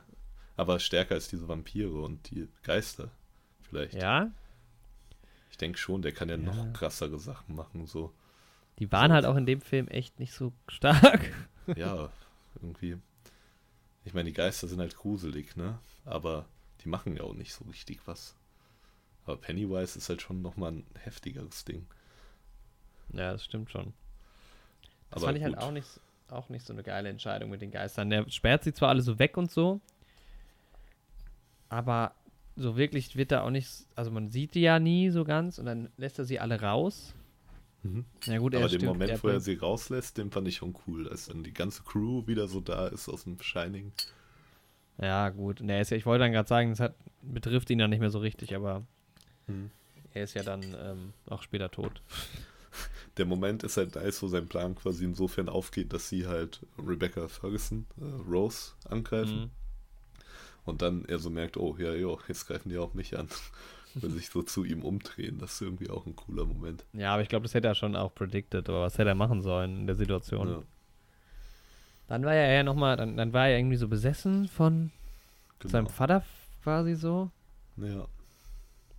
Aber stärker als diese Vampire und die Geister. Vielleicht. Ja, Ich denke schon, der kann ja, Ja. noch krassere Sachen machen. So. die waren So. halt auch in dem Film echt nicht so stark. ja, irgendwie. Ich meine, die Geister sind halt gruselig, ne? Aber die machen ja auch nicht so richtig was. Aber Pennywise ist halt schon nochmal ein heftigeres Ding. Ja, das stimmt schon. Das Aber fand ich halt gut. auch nicht, auch nicht so eine geile Entscheidung mit den Geistern. Der sperrt sie zwar alle so weg und so, aber so wirklich wird da auch nicht, also man sieht die ja nie so ganz und dann lässt er sie alle raus. Mhm. Ja gut, Aber er den stimmt, Moment, wo er sie rauslässt, den fand ich schon cool. Als dann die ganze Crew wieder so da ist aus dem Shining. Ja, gut. Er ist ja, ich wollte dann gerade sagen, das hat, betrifft ihn dann nicht mehr so richtig, aber Mhm. er ist ja dann ähm, auch später tot. Der Moment ist halt nice, wo sein Plan quasi insofern aufgeht, dass sie halt Rebecca Ferguson, äh, Rose, angreifen. Mhm. Und dann er so merkt, oh ja, jo, jetzt greifen die auch mich an. Will sich so zu ihm umdrehen. Das ist irgendwie auch ein cooler Moment. Ja, aber ich glaube, das hätte er schon auch predicted, oder was hätte er machen sollen in der Situation. Ja, Dann war er ja nochmal, dann, dann war er irgendwie so besessen von seinem genau. Vater quasi so. Ja,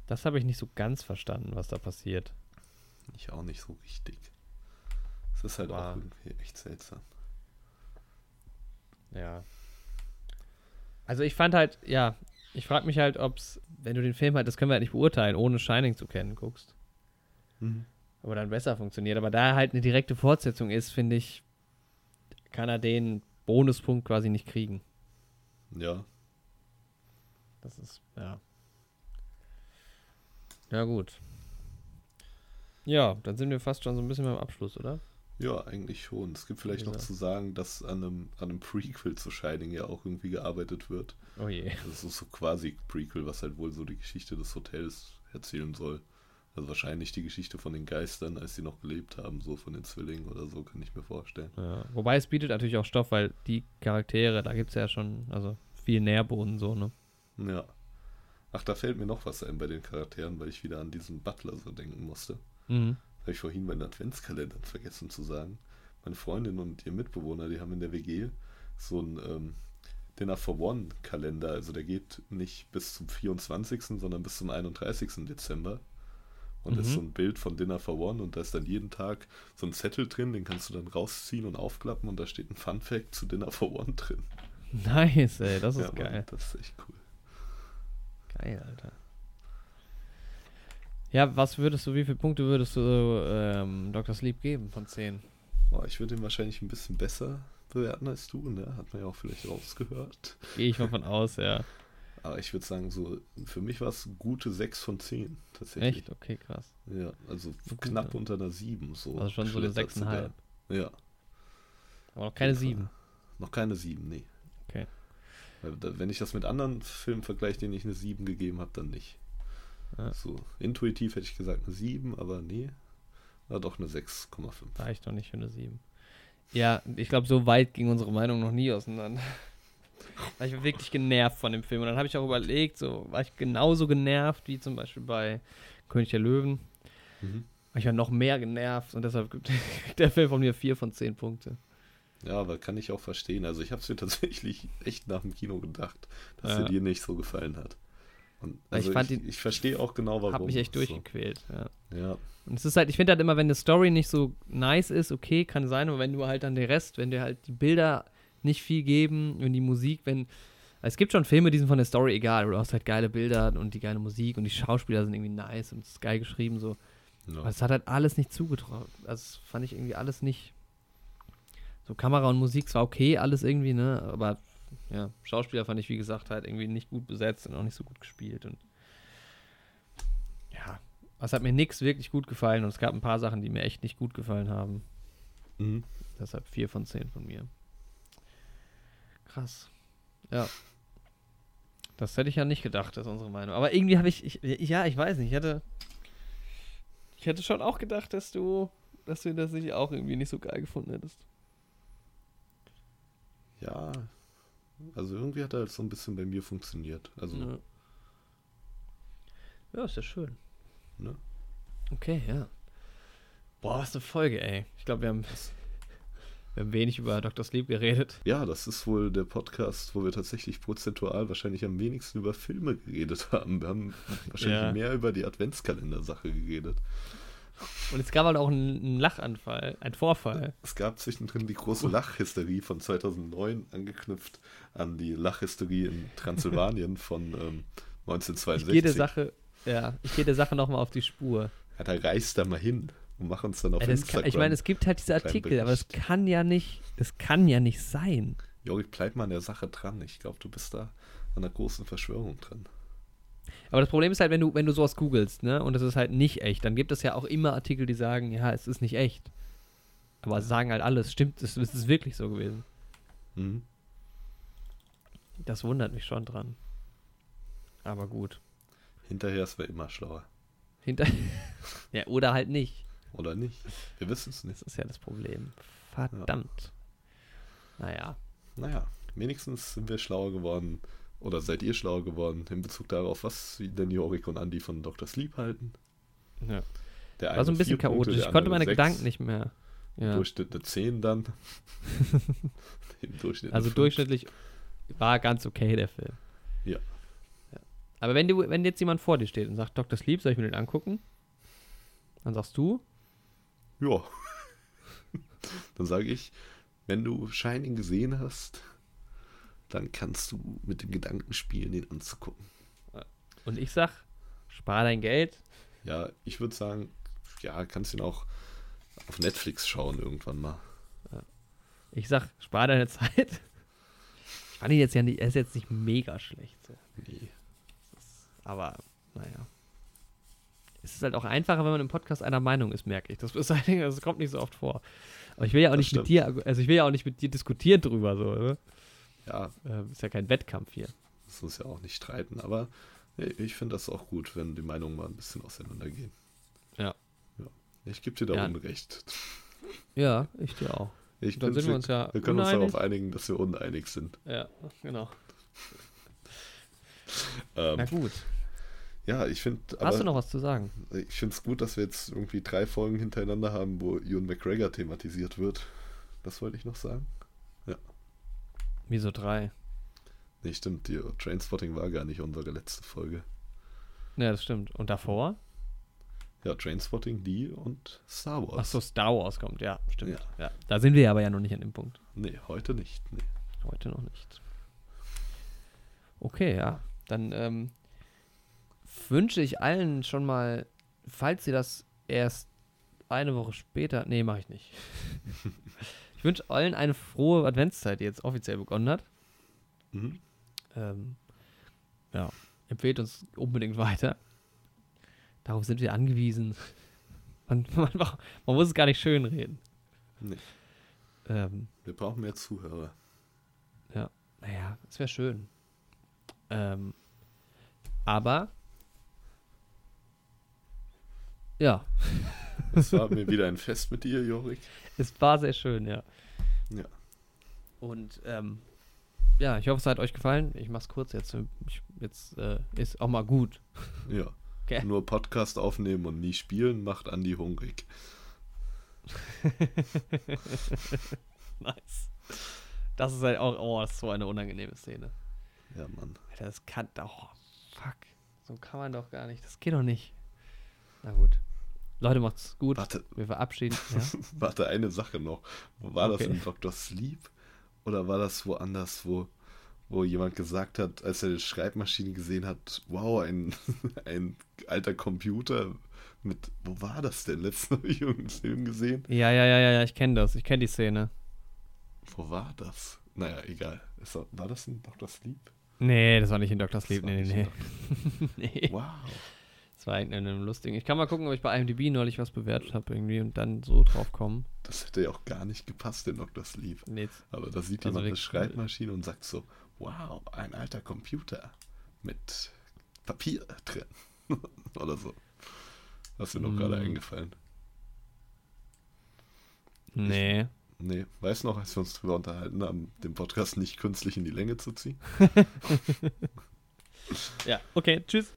Das habe ich nicht so ganz verstanden, was da passiert. ich auch nicht so richtig. Es ist halt auch Aber- irgendwie echt seltsam. Ja. Also ich fand halt, ja, ich frage mich halt, ob es, wenn du den Film halt, das können wir halt nicht beurteilen, ohne Shining zu kennen, guckst. Mhm. Aber dann besser funktioniert. Aber da er halt eine direkte Fortsetzung ist, finde ich, kann er den Bonuspunkt quasi nicht kriegen. Ja, Das ist, ja. Ja, gut. Ja, dann sind wir fast schon so ein bisschen beim Abschluss, oder? Ja, eigentlich schon. Es gibt vielleicht noch zu sagen, dass an einem, an einem Prequel zu Shining ja auch irgendwie gearbeitet wird. Oh je. Das ist so quasi Prequel, was halt wohl so die Geschichte des Hotels erzählen soll. Also wahrscheinlich die Geschichte von den Geistern, als sie noch gelebt haben, so von den Zwillingen oder so, kann ich mir vorstellen. Ja. Wobei es bietet natürlich auch Stoff, weil die Charaktere, da gibt es ja schon, also viel Nährboden so, ne? Ja. Ach, da fällt mir noch was ein bei den Charakteren, weil ich wieder an diesen Butler so denken musste. Mhm. Habe ich vorhin bei den Adventskalendern vergessen zu sagen. Meine Freundin und ihr Mitbewohner, die haben in der WG so einen ähm, Dinner for One Kalender. Also der geht nicht bis zum 24., sondern bis zum 31. Dezember. Und ist Mhm. so ein Bild von Dinner for One und da ist dann jeden Tag so ein Zettel drin, den kannst du dann rausziehen und aufklappen und da steht ein Fun Fact zu Dinner for One drin. Nice, ey, das ist Ja, Mann, geil. das ist echt cool. Geil, Alter. Ja, was würdest du, wie viele Punkte würdest du ähm, Dr. Sleep geben von 10? Boah, ich würde ihn wahrscheinlich ein bisschen besser bewerten als du, ne? Hat man ja auch vielleicht rausgehört. Gehe ich mal von aus, ja. Aber ich würde sagen, so, für mich war es gute 6 von 10, tatsächlich. Echt? Okay, krass. Ja, also Gut, knapp unter einer 7. So Also schon so eine schlittert sie da. 6,5. Ja, Aber noch keine jeden Fall. 7. noch keine 7, nee. Okay. Wenn ich das mit anderen Filmen vergleiche, denen ich eine 7 gegeben habe, dann nicht. Ja. So, intuitiv hätte ich gesagt eine 7, aber nee. War doch eine 6,5. War ich doch nicht für eine 7. Ja, ich glaube, so weit ging unsere Meinung noch nie auseinander. Ich war wirklich genervt von dem Film. Und dann habe ich auch überlegt, so war ich genauso genervt wie zum Beispiel bei König der Löwen. Mhm. Ich war noch mehr genervt und deshalb gibt der Film von mir 4 von 10 Punkte. Ja, aber kann ich auch verstehen. Also ich habe es mir tatsächlich echt nach dem Kino gedacht, dass Ja. er dir nicht so gefallen hat. Und ich also ich, ihn- ich verstehe auch genau, warum. Hab mich echt So. durchgequält. Ja. Ja, Und es ist halt, ich finde halt immer, wenn eine Story nicht so nice ist, okay, kann sein, aber wenn du halt dann den Rest, wenn dir halt die Bilder nicht viel geben und die Musik, wenn. Es gibt schon Filme, die sind von der Story egal, du hast halt geile Bilder und die geile Musik und die Schauspieler sind irgendwie nice und es ist geil geschrieben so. ja. Aber es hat halt alles nicht zugetraut. Also das fand ich irgendwie alles nicht. So Kamera und Musik zwar okay, alles irgendwie, ne? Aber ja, Schauspieler fand ich, wie gesagt, halt irgendwie nicht gut besetzt und auch nicht so gut gespielt. Und ja, es hat mir nichts wirklich gut gefallen und es gab ein paar Sachen, die mir echt nicht gut gefallen haben. Mhm. Deshalb 4 von 10 von mir. Krass. Ja. Das hätte ich ja nicht gedacht, das ist unsere Meinung. Aber irgendwie habe ich, ich, ja, ich weiß nicht, ich hätte, ich hätte schon auch gedacht, dass du, dass du das nicht auch irgendwie nicht so geil gefunden hättest. ja, also irgendwie hat er halt so ein bisschen bei mir funktioniert. Also, Ja. ja, ist ja schön. ne? Okay, ja. Boah, was eine Folge, ey. Ich glaube, wir haben, wir haben wenig über Dr. Sleep geredet. Ja, das ist wohl der Podcast, wo wir tatsächlich prozentual wahrscheinlich am wenigsten über Filme geredet haben. Wir haben wahrscheinlich Ja. mehr über die Adventskalender-Sache geredet. Und es gab halt auch einen, Lachanfall, einen Vorfall. Es gab zwischendrin die große Lachhysterie von 2009, angeknüpft an die Lachhysterie in Transsilvanien von ähm, Ich 1962. gehe der Sache, ja, ich gehe der Sache nochmal auf die Spur. Ja, da reist da mal hin und mach uns dann auf das Instagram. kann, ich meine, es gibt halt diese Artikel, aber das Bericht. kann ja nicht, das kann ja nicht sein. Jorik, bleib mal an der Sache dran. Ich glaube, du bist da an einer großen Verschwörung dran. Aber das Problem ist halt, wenn du, wenn du sowas googelst, ne, und das ist halt nicht echt, dann gibt es ja auch immer Artikel, die sagen, ja, es ist nicht echt. Aber sie sagen halt alles, stimmt, es, es ist wirklich so gewesen. Mhm. Das wundert mich schon dran. Aber gut. Hinterher ist wer immer schlauer. Hinter. ja, oder halt nicht. Oder nicht? Wir wissen es nicht. Das ist ja das Problem. Verdammt. Naja. Naja, wenigstens sind wir schlauer geworden. Oder seid ihr schlauer geworden in Bezug darauf, was denn Jorik und Andi von Dr. Sleep halten. Ja. Der War so ein bisschen Punkte, chaotisch. der Ich konnte meine sechs. Gedanken nicht mehr. Ja. Durchschnitt eine 10 dann. Durchschnitt Also durchschnittlich war ganz okay der Film. Ja. Ja. Aber wenn du, wenn jetzt jemand vor dir steht und sagt, Dr. Sleep, soll ich mir den angucken? Dann sagst du, Ja. dann sage ich, wenn du Shining gesehen hast, dann kannst du mit dem Gedanken spielen, den anzugucken. und ich sag, spar dein Geld. Ja, ich würde sagen, ja, kannst ihn auch auf Netflix schauen irgendwann mal. Ich sag, spar deine Zeit. Ich fand ihn jetzt ja nicht, er ist jetzt nicht mega schlecht. So. Nee. Aber, naja. Es ist halt auch einfacher, wenn man im Podcast einer Meinung ist, merke ich. Das, ist halt, das kommt nicht so oft vor. Aber ich will ja auch Das nicht mit stimmt. dir, also ich will ja auch nicht mit dir diskutieren drüber, so, ne? Ja, Ähm, ist ja kein Wettkampf hier. das muss ja auch nicht streiten, aber nee, ich finde das auch gut, wenn die Meinungen mal ein bisschen auseinandergehen. Ja. ja. Ich gebe dir da Ja. Unrecht. Ja, ich dir auch. Ich Dann sind wir uns ja wir können uns uneinig. darauf einigen, dass wir uneinig sind. Ja, genau. Ähm, Na gut. ja, ich finde Hast du noch was zu sagen? Ich finde es gut, dass wir jetzt irgendwie drei Folgen hintereinander haben, wo Ewan McGregor thematisiert wird. Das wollte ich noch sagen. Wieso drei? Nee, stimmt, die Trainspotting war gar nicht unsere letzte Folge. Ja, das stimmt. Und davor? Ja, Trainspotting, die und Star Wars. Ach so, Star Wars kommt, ja, stimmt. Ja. Ja. Da sind wir aber ja noch nicht an dem Punkt. Nee, heute nicht. Nee. Heute noch nicht. Okay, ja. Dann ähm, wünsche ich allen schon mal falls ihr das erst eine Woche später. Nee, mache ich nicht. ich wünsche allen eine frohe Adventszeit, die jetzt offiziell begonnen hat. Mhm. Ähm, ja, empfehlt uns unbedingt weiter. Darauf sind wir angewiesen. Man, man, man muss es gar nicht schönreden. Nee. Ähm, Wir brauchen mehr Zuhörer. naja, es wäre schön. Ähm, aber ja, Es war mir wieder ein Fest mit dir, Jorik. es war sehr schön, ja. Ja. Und ähm, ja, ich hoffe, es hat euch gefallen. Ich mach's kurz jetzt. Ich, jetzt äh, ist auch mal gut. Ja. Okay. Nur Podcast aufnehmen und nie spielen macht Andi hungrig. nice. Das ist halt auch, oh, das ist so eine unangenehme Szene. Ja, Mann. Alter, das kann, oh, fuck. So kann man doch gar nicht. Das geht doch nicht. Na gut. Leute, macht's gut. Warte, Wir verabschieden. Ja? warte, eine Sache noch. War Okay. das in Dr. Sleep? Oder war das woanders, wo, wo jemand gesagt hat, als er die Schreibmaschine gesehen hat, wow, ein, ein alter Computer mit, wo war das denn? Letzten habe ich irgendeinen Film gesehen. ja, ja, ja, ja, ja, ich kenne das. Ich kenne die Szene. Wo war das? Naja, egal. War das in Dr. Sleep? Nee, das war nicht in Dr. Sleep. Nee, nee, nee. nee. Wow. Das war in einem lustigen. Ich kann mal gucken, ob ich bei IMDb neulich was bewertet habe irgendwie und dann so drauf kommen. Das hätte ja auch gar nicht gepasst in Dr. Sleep. Nee, Aber da sieht Also jemand eine Schreibmaschine und sagt so, wow, ein alter Computer mit Papier drin. Oder so. Das ist mir noch gerade Mm. eingefallen. nee. Nee, weißt du noch, als wir uns drüber unterhalten haben, den Podcast nicht künstlich in die Länge zu ziehen? Ja, okay, tschüss.